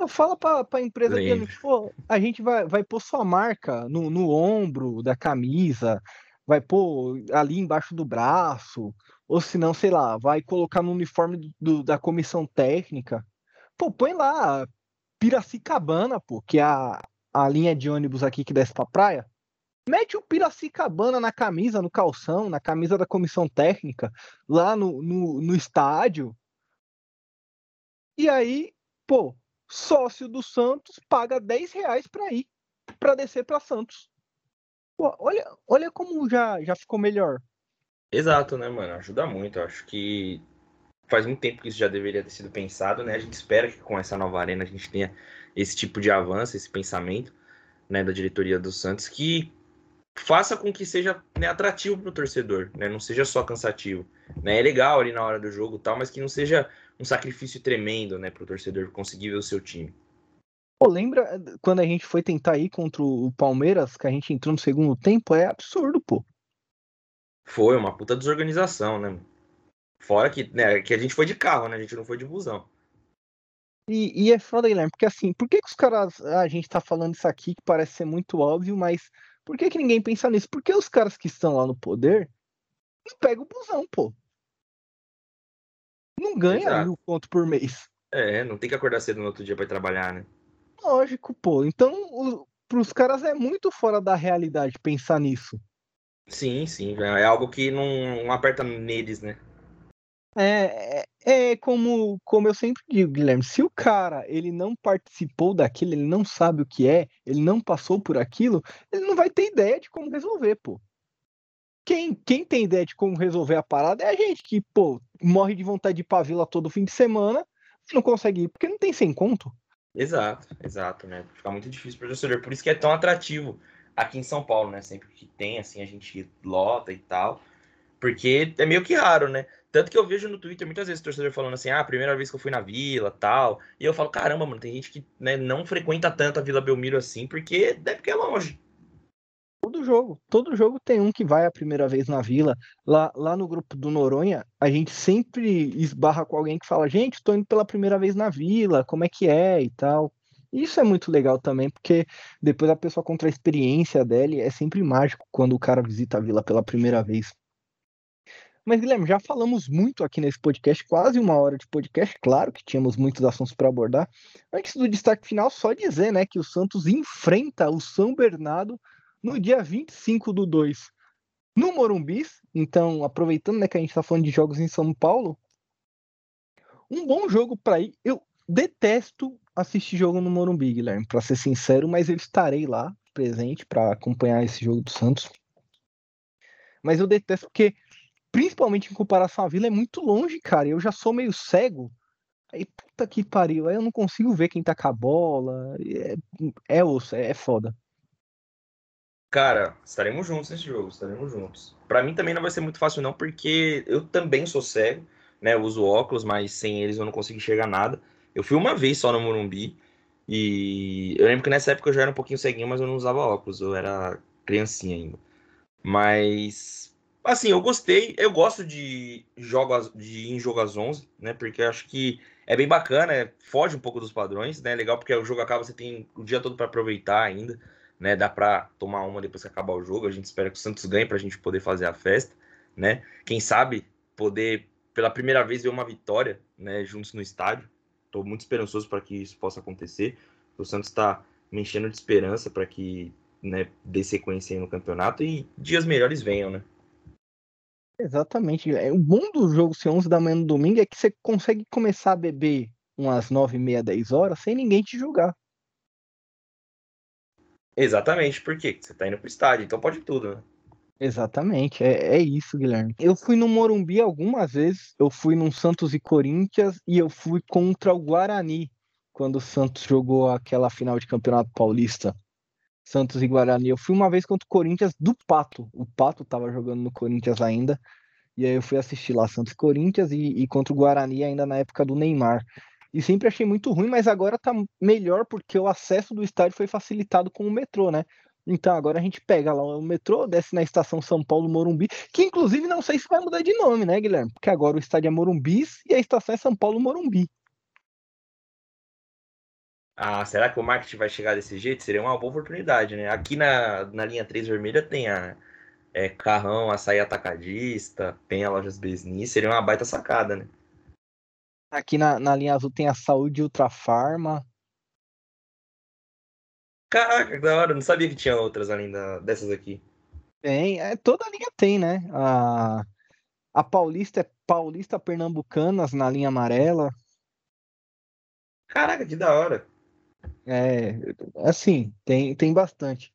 Fala para a empresa que pô, a gente vai, vai pôr sua marca no, no ombro da camisa, vai pôr ali embaixo do braço, ou se não, sei lá, vai colocar no uniforme do, da comissão técnica. Pô, põe lá Piracicabana, pô, que é a, a linha de ônibus aqui que desce pra praia. Mete o Piracicabana na camisa, no calção, na camisa da comissão técnica, lá no, no, no estádio. E aí, pô, sócio do Santos paga 10 reais para ir, para descer para Santos. Pô, olha, olha como já, já ficou melhor. Exato, né, mano? Ajuda muito. Eu acho que faz muito tempo que isso já deveria ter sido pensado, né? A gente espera que com essa nova arena a gente tenha esse tipo de avanço, esse pensamento, né, da diretoria do Santos, que faça com que seja né, atrativo para o torcedor, né? Não seja só cansativo. Né? É legal ali na hora do jogo tal, mas que não seja um sacrifício tremendo, né, para o torcedor conseguir ver o seu time. Pô, lembra eh, quando a gente foi tentar ir contra o Palmeiras, que a gente entrou no segundo tempo? É absurdo, pô. Foi uma puta desorganização, né? Fora que, né, que a gente foi de carro, né? A gente não foi de busão. E, e é foda, Guilherme, porque assim, por que, que os caras. A gente tá falando isso aqui que parece ser muito óbvio, mas por que, que ninguém pensa nisso? Porque os caras que estão lá no poder não pegam o busão, pô. Não ganha Exato. mil pontos por mês. É, não tem que acordar cedo no outro dia pra ir trabalhar, né? Lógico, pô. Então, o, pros caras é muito fora da realidade pensar nisso. Sim, sim. É algo que não, não aperta neles, né? É, é, é como, como eu sempre digo, Guilherme, se o cara ele não participou daquilo, ele não sabe o que é, ele não passou por aquilo, ele não vai ter ideia de como resolver, pô. Quem, quem tem ideia de como resolver a parada é a gente que, pô, morre de vontade de ir pra vila todo fim de semana e não consegue ir, porque não tem sem conto. Exato, exato, né? Fica muito difícil para o torcedor. Por isso que é tão atrativo aqui em São Paulo, né? Sempre que tem, assim, a gente lota e tal. Porque é meio que raro, né? Tanto que eu vejo no Twitter muitas vezes o torcedor falando assim, ah, primeira vez que eu fui na vila, tal. E eu falo, caramba, mano, tem gente que né, não frequenta tanto a Vila Belmiro assim, porque é porque é longe. Todo jogo, todo jogo tem um que vai a primeira vez na vila. Lá, lá no grupo do Noronha, a gente sempre esbarra com alguém que fala, gente, estou indo pela primeira vez na vila, como é que é e tal. Isso é muito legal também, porque depois a pessoa conta a experiência dela, e é sempre mágico quando o cara visita a vila pela primeira vez. Mas, Guilherme, já falamos muito aqui nesse podcast, quase uma hora de podcast, claro que tínhamos muitos assuntos para abordar. Antes do destaque final, só dizer né, que o Santos enfrenta o São Bernardo no dia 25 do 2 no Morumbi. Então, aproveitando né, que a gente está falando de jogos em São Paulo, um bom jogo para ir. Eu detesto assistir jogo no Morumbi, Guilherme, para ser sincero, mas eu estarei lá presente para acompanhar esse jogo do Santos. Mas eu detesto porque principalmente em comparação à Vila, é muito longe, cara. Eu já sou meio cego. Aí, puta que pariu. Aí eu não consigo ver quem tá com a bola. É, é osso, é, é foda. Cara, estaremos juntos nesse jogo, estaremos juntos. Para mim também não vai ser muito fácil, não, porque eu também sou cego, né? Eu uso óculos, mas sem eles eu não consigo enxergar nada. Eu fui uma vez só no Morumbi. E eu lembro que nessa época eu já era um pouquinho ceguinho, mas eu não usava óculos, eu era criancinha ainda. Mas Assim, eu gostei, eu gosto de jogos de em jogo às 11, né? Porque eu acho que é bem bacana, é, foge um pouco dos padrões, né? Legal porque o jogo acaba, você tem o dia todo para aproveitar ainda, né? Dá para tomar uma depois que acabar o jogo. A gente espera que o Santos ganhe para a gente poder fazer a festa, né? Quem sabe poder pela primeira vez ver uma vitória, né? Juntos no estádio. Estou muito esperançoso para que isso possa acontecer. O Santos está me enchendo de esperança para que né, dê sequência no campeonato e dias melhores venham, né? Exatamente. É, o bom do jogo ser 11 da manhã no domingo é que você consegue começar a beber umas 9 e meia, 10 horas sem ninguém te julgar. Exatamente, por quê? Você tá indo pro estádio, então pode tudo, né? Exatamente, é, é isso, Guilherme. Eu fui no Morumbi algumas vezes, eu fui num Santos e Corinthians e eu fui contra o Guarani, quando o Santos jogou aquela final de Campeonato Paulista. Santos e Guarani. Eu fui uma vez contra o Corinthians do Pato. O Pato tava jogando no Corinthians ainda. E aí eu fui assistir lá Santos e Corinthians e, e contra o Guarani ainda na época do Neymar. E sempre achei muito ruim, mas agora tá melhor porque o acesso do estádio foi facilitado com o metrô, né? Então agora a gente pega lá o metrô, desce na estação São Paulo Morumbi, que inclusive não sei se vai mudar de nome, né, Guilherme? Porque agora o estádio é Morumbi e a estação é São Paulo Morumbi. Ah, será que o marketing vai chegar desse jeito? Seria uma boa oportunidade, né? Aqui na, na linha 3 vermelha tem a é, Carrão, Açaí Atacadista, tem a Lojas Besni, seria uma baita sacada, né? Aqui na, na linha azul tem a Saúde Ultra Farma. Caraca, da hora, não sabia que tinha outras além da, dessas aqui. Tem, é, toda a linha tem, né? A, a Paulista é Paulista Pernambucanas na linha amarela. Caraca, que da hora. É, assim, tem, tem bastante.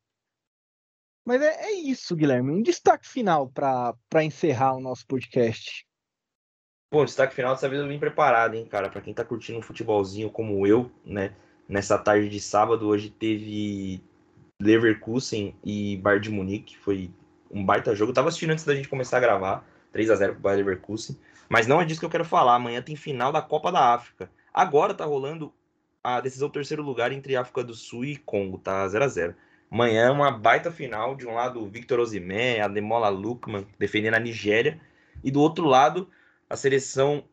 Mas é, é isso, Guilherme. Um destaque final para encerrar o nosso podcast. Bom, destaque final dessa vez eu vim preparado, hein, cara. Para quem tá curtindo um futebolzinho como eu, né? Nessa tarde de sábado, hoje teve Leverkusen e Bayern de Munique. Foi um baita jogo. Eu tava assistindo antes da gente começar a gravar. 3 a 0 pro Bayern Leverkusen. Mas não é disso que eu quero falar. Amanhã tem final da Copa da África. Agora tá rolando a decisão do terceiro lugar entre África do Sul e Congo, tá 0 a 0 Amanhã é uma baita final, de um lado Victor Osimhen, a Demola Lukman defendendo a Nigéria, e do outro lado a seleção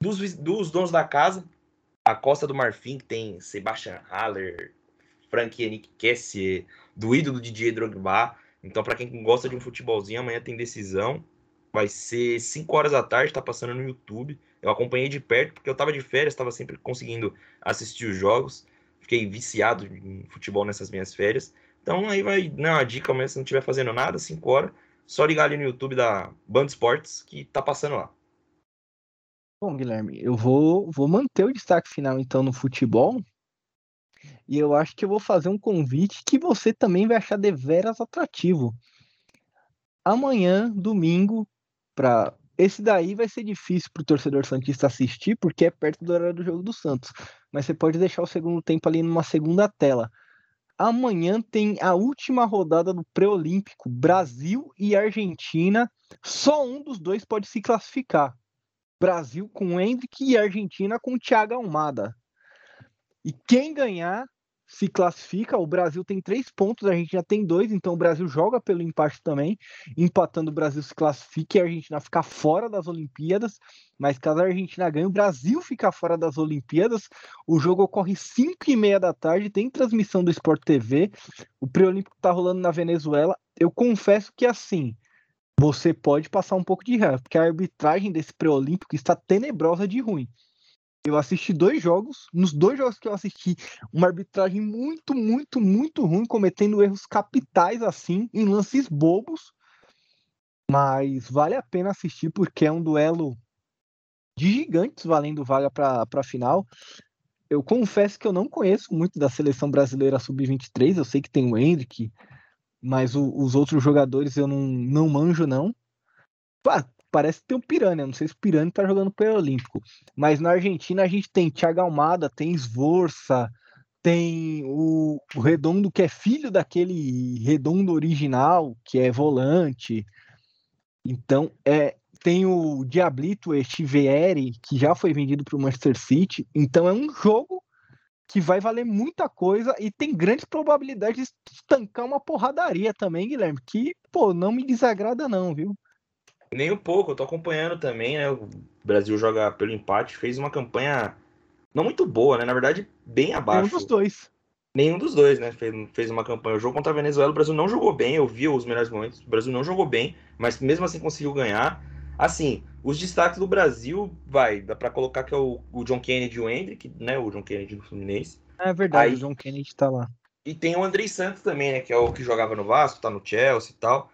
dos, dos donos da casa, a Costa do Marfim, que tem Sebastian Haller, Frank Henrique Kessier, do ídolo Didier Drogba. Então, para quem gosta de um futebolzinho, amanhã tem decisão. Vai ser 5 horas da tarde, tá passando no YouTube. Eu acompanhei de perto, porque eu tava de férias, estava sempre conseguindo assistir os jogos. Fiquei viciado em futebol nessas minhas férias. Então aí vai dar uma dica amanhã, se não estiver fazendo nada, 5 horas, só ligar ali no YouTube da Band Sports que tá passando lá. Bom, Guilherme, eu vou, vou manter o destaque final então no futebol. E eu acho que eu vou fazer um convite que você também vai achar deveras atrativo. Amanhã, domingo, para esse daí vai ser difícil para o torcedor santista assistir, porque é perto do horário do jogo do Santos. Mas você pode deixar o segundo tempo ali numa segunda tela. Amanhã tem a última rodada do pré-olímpico, Brasil e Argentina. Só um dos dois pode se classificar. Brasil com Hendrick e Argentina com Thiago Almada. E quem ganhar se classifica. O Brasil tem três pontos, a já tem dois, então o Brasil joga pelo empate também. Empatando, o Brasil se classifica e a Argentina fica fora das Olimpíadas. Mas caso a Argentina ganhe, o Brasil fica fora das Olimpíadas. O jogo ocorre 5 e meia da tarde, tem transmissão do Sport TV. O pré-olímpico tá rolando na Venezuela. Eu confesso que assim. Você pode passar um pouco de raiva, porque a arbitragem desse pré-olímpico está tenebrosa de ruim. Eu assisti dois jogos. Nos dois jogos que eu assisti, uma arbitragem muito, muito, muito ruim, cometendo erros capitais assim, em lances bobos. Mas vale a pena assistir porque é um duelo de gigantes valendo vaga para a final. Eu confesso que eu não conheço muito da seleção brasileira sub-23. Eu sei que tem o Hendrick, mas o, os outros jogadores eu não, não manjo, não parece que tem o Piranha. Não sei se o Piranha tá jogando pelo Olímpico. Mas na Argentina a gente tem Thiago Almada, tem Svorsa, tem o, o, Redondo, que é filho daquele Redondo original, que é volante. Então, é, tem o Diablito Estivieri, que já foi vendido para o Manchester City. Então, é um jogo que vai valer muita coisa e tem grandes probabilidades de estancar uma porradaria também, Guilherme, que, pô, não me desagrada não, viu? Nem um pouco, eu tô acompanhando também, né? O Brasil joga pelo empate, fez uma campanha não muito boa, né? Na verdade, bem abaixo. Nenhum dos dois. Nenhum dos dois, né? Fez, fez uma campanha. O jogo contra a Venezuela, o Brasil não jogou bem, eu vi os melhores momentos. O Brasil não jogou bem, mas mesmo assim conseguiu ganhar. Assim, os destaques do Brasil, vai, dá pra colocar que é o, o John Kennedy e o Hendrick, né? O John Kennedy do Fluminense. É verdade, Aí, o John Kennedy tá lá. E tem o Andrei Santos também, né? Que é o que jogava no Vasco, tá no Chelsea e tal.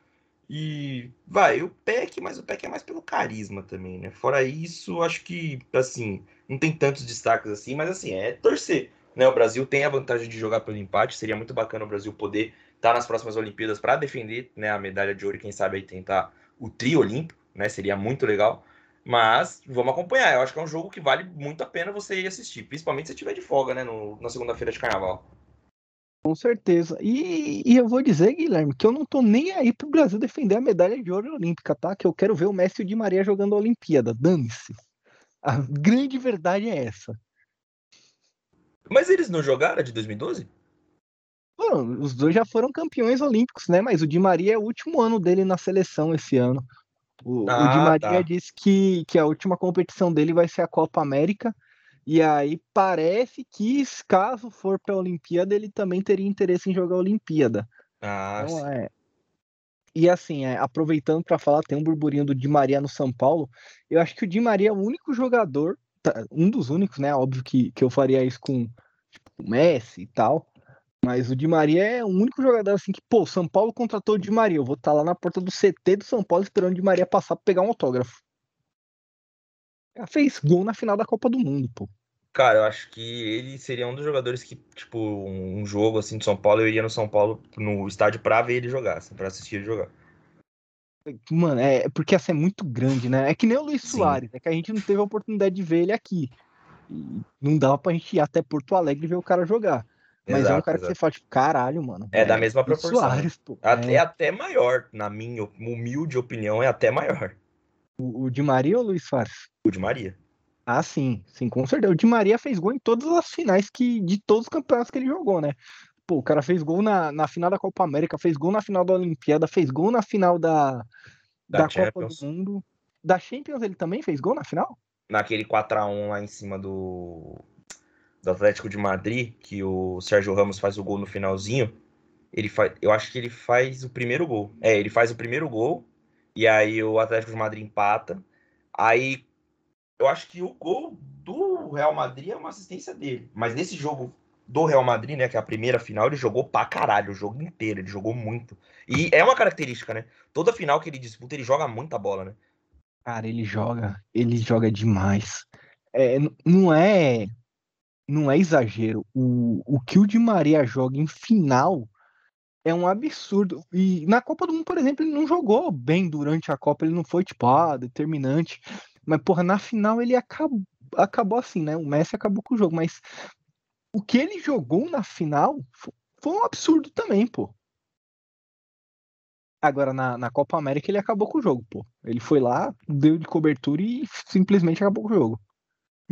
E vai, o Peck, mas o Peck é mais pelo carisma também, né? Fora isso, acho que, assim, não tem tantos destaques assim, mas assim, é torcer. Né? O Brasil tem a vantagem de jogar pelo empate, seria muito bacana o Brasil poder estar tá nas próximas Olimpíadas para defender né, a medalha de ouro e quem sabe aí tentar o trio olímpico, né? Seria muito legal. Mas vamos acompanhar. Eu acho que é um jogo que vale muito a pena você ir assistir, principalmente se tiver de folga, né? No, na segunda-feira de carnaval. Com certeza. E, e, eu vou dizer, Guilherme, que eu não tô nem aí pro Brasil defender a medalha de ouro olímpica, tá? Que eu quero ver o Messi e o Di Maria jogando a Olimpíada. Dane-se. A grande verdade é essa. Mas eles não jogaram de 2012? Bom, os dois já foram campeões olímpicos, né? Mas o Di Maria é o último ano dele na seleção esse ano. O, ah, o Di Maria tá. disse que, que a última competição dele vai ser a Copa América e aí parece que, caso for para a Olimpíada, ele também teria interesse em jogar a Olimpíada. Ah, então, é... E assim, é, aproveitando para falar, tem um burburinho do Di Maria no São Paulo. Eu acho que o Di Maria é o único jogador, tá, um dos únicos, né? Óbvio que, que eu faria isso com tipo, o Messi e tal. Mas o Di Maria é o único jogador assim que, pô, São Paulo contratou o Di Maria. Eu vou estar tá lá na porta do CT do São Paulo esperando o Di Maria passar para pegar um autógrafo. Ela fez gol na final da Copa do Mundo, pô. Cara, eu acho que ele seria um dos jogadores que, tipo, um jogo assim de São Paulo, eu iria no São Paulo, no estádio pra ver ele jogar, assim, pra assistir ele jogar. Mano, é porque essa é muito grande, né? É que nem o Luiz Sim. Soares, é que a gente não teve a oportunidade de ver ele aqui. E não dava pra gente ir até Porto Alegre ver o cara jogar. Mas exato, é um cara exato. que você fala, tipo, caralho, mano. É, é da mesma proporção. Soares, pô. Até, é. até maior, na minha humilde opinião, é até maior. O, o de Maria ou o Luiz Soares? O de Maria. Ah, sim, sim, com certeza. O Di Maria fez gol em todas as finais que, de todos os campeonatos que ele jogou, né? Pô, o cara fez gol na, na final da Copa América, fez gol na final da Olimpíada, fez gol na final da, da, da Copa do Mundo. Da Champions ele também fez gol na final? Naquele 4x1 lá em cima do, do Atlético de Madrid, que o Sérgio Ramos faz o gol no finalzinho. Ele faz, eu acho que ele faz o primeiro gol. É, ele faz o primeiro gol, e aí o Atlético de Madrid empata. Aí eu acho que o gol do Real Madrid é uma assistência dele. Mas nesse jogo do Real Madrid, né, que é a primeira final, ele jogou pra caralho o jogo inteiro, ele jogou muito. E é uma característica, né? Toda final que ele disputa, ele joga muita bola, né? Cara, ele joga, ele joga demais. É, não é não é exagero. O, o que o Di Maria joga em final é um absurdo. E na Copa do Mundo, por exemplo, ele não jogou bem durante a Copa, ele não foi, tipo, ah, determinante. Mas, porra, na final ele acabou, acabou assim, né? O Messi acabou com o jogo, mas o que ele jogou na final foi um absurdo também, pô. Agora, na, na Copa América, ele acabou com o jogo, pô. Ele foi lá, deu de cobertura e simplesmente acabou com o jogo.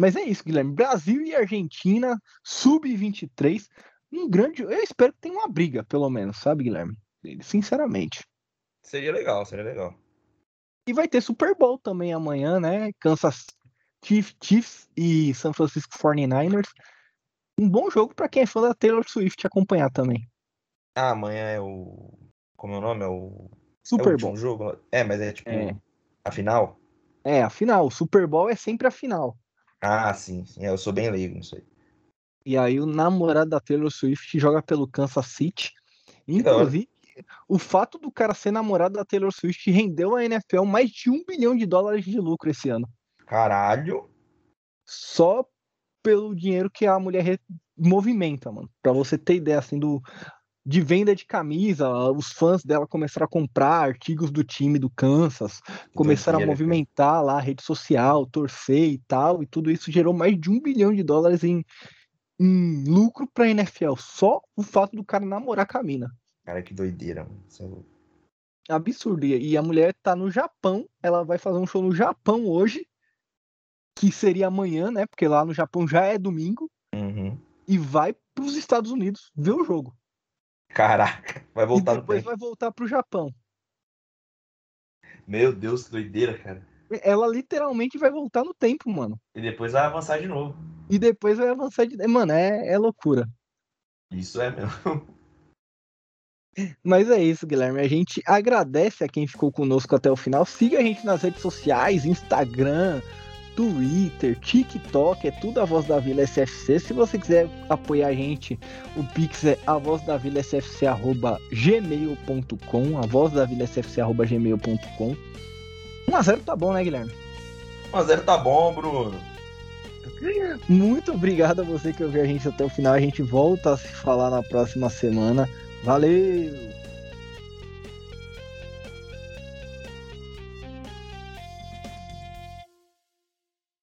Mas é isso, Guilherme. Brasil e Argentina, sub-23. Um grande. Eu espero que tenha uma briga, pelo menos, sabe, Guilherme? Sinceramente. Seria legal, seria legal. E vai ter Super Bowl também amanhã, né? Kansas Chiefs, Chiefs e San Francisco 49ers. Um bom jogo para quem é fã da Taylor Swift acompanhar também. Ah, amanhã é o. Como é o nome? É o. Super é Bowl. jogo? É, mas é tipo. É. A final? É, a final. O Super Bowl é sempre a final. Ah, sim. sim. É, eu sou bem leigo nisso aí. E aí o namorado da Taylor Swift joga pelo Kansas City. Inclusive, o fato do cara ser namorado da Taylor Swift rendeu à NFL mais de um bilhão de dólares de lucro esse ano. Caralho! Só pelo dinheiro que a mulher movimenta, mano. Pra você ter ideia, assim, do, de venda de camisa, os fãs dela começaram a comprar artigos do time do Kansas, começaram a movimentar cara. lá a rede social, torcer e tal, e tudo isso gerou mais de um bilhão de dólares em, em lucro pra NFL. Só o fato do cara namorar com a mina. Cara, que doideira, mano. É absurdo. E a mulher tá no Japão, ela vai fazer um show no Japão hoje, que seria amanhã, né? Porque lá no Japão já é domingo. Uhum. E vai pros Estados Unidos ver o jogo. Caraca, vai voltar e depois vai voltar pro Japão. Meu Deus, que doideira, cara. Ela literalmente vai voltar no tempo, mano. E depois vai avançar de novo. E depois vai avançar de. Mano, é, é loucura. Isso é mesmo. Mas é isso, Guilherme. A gente agradece a quem ficou conosco até o final. Siga a gente nas redes sociais, Instagram, Twitter, TikTok, é tudo a Voz da Vila SFC. Se você quiser apoiar a gente, o Pix é a voz da Vila SFC gmail.com, a voz da Vila SFC gmail.com. 1x0 tá bom, né, Guilherme? 1x0 tá bom, Bruno. Muito obrigado a você que ouviu a gente até o final. A gente volta a se falar na próxima semana. Valeu!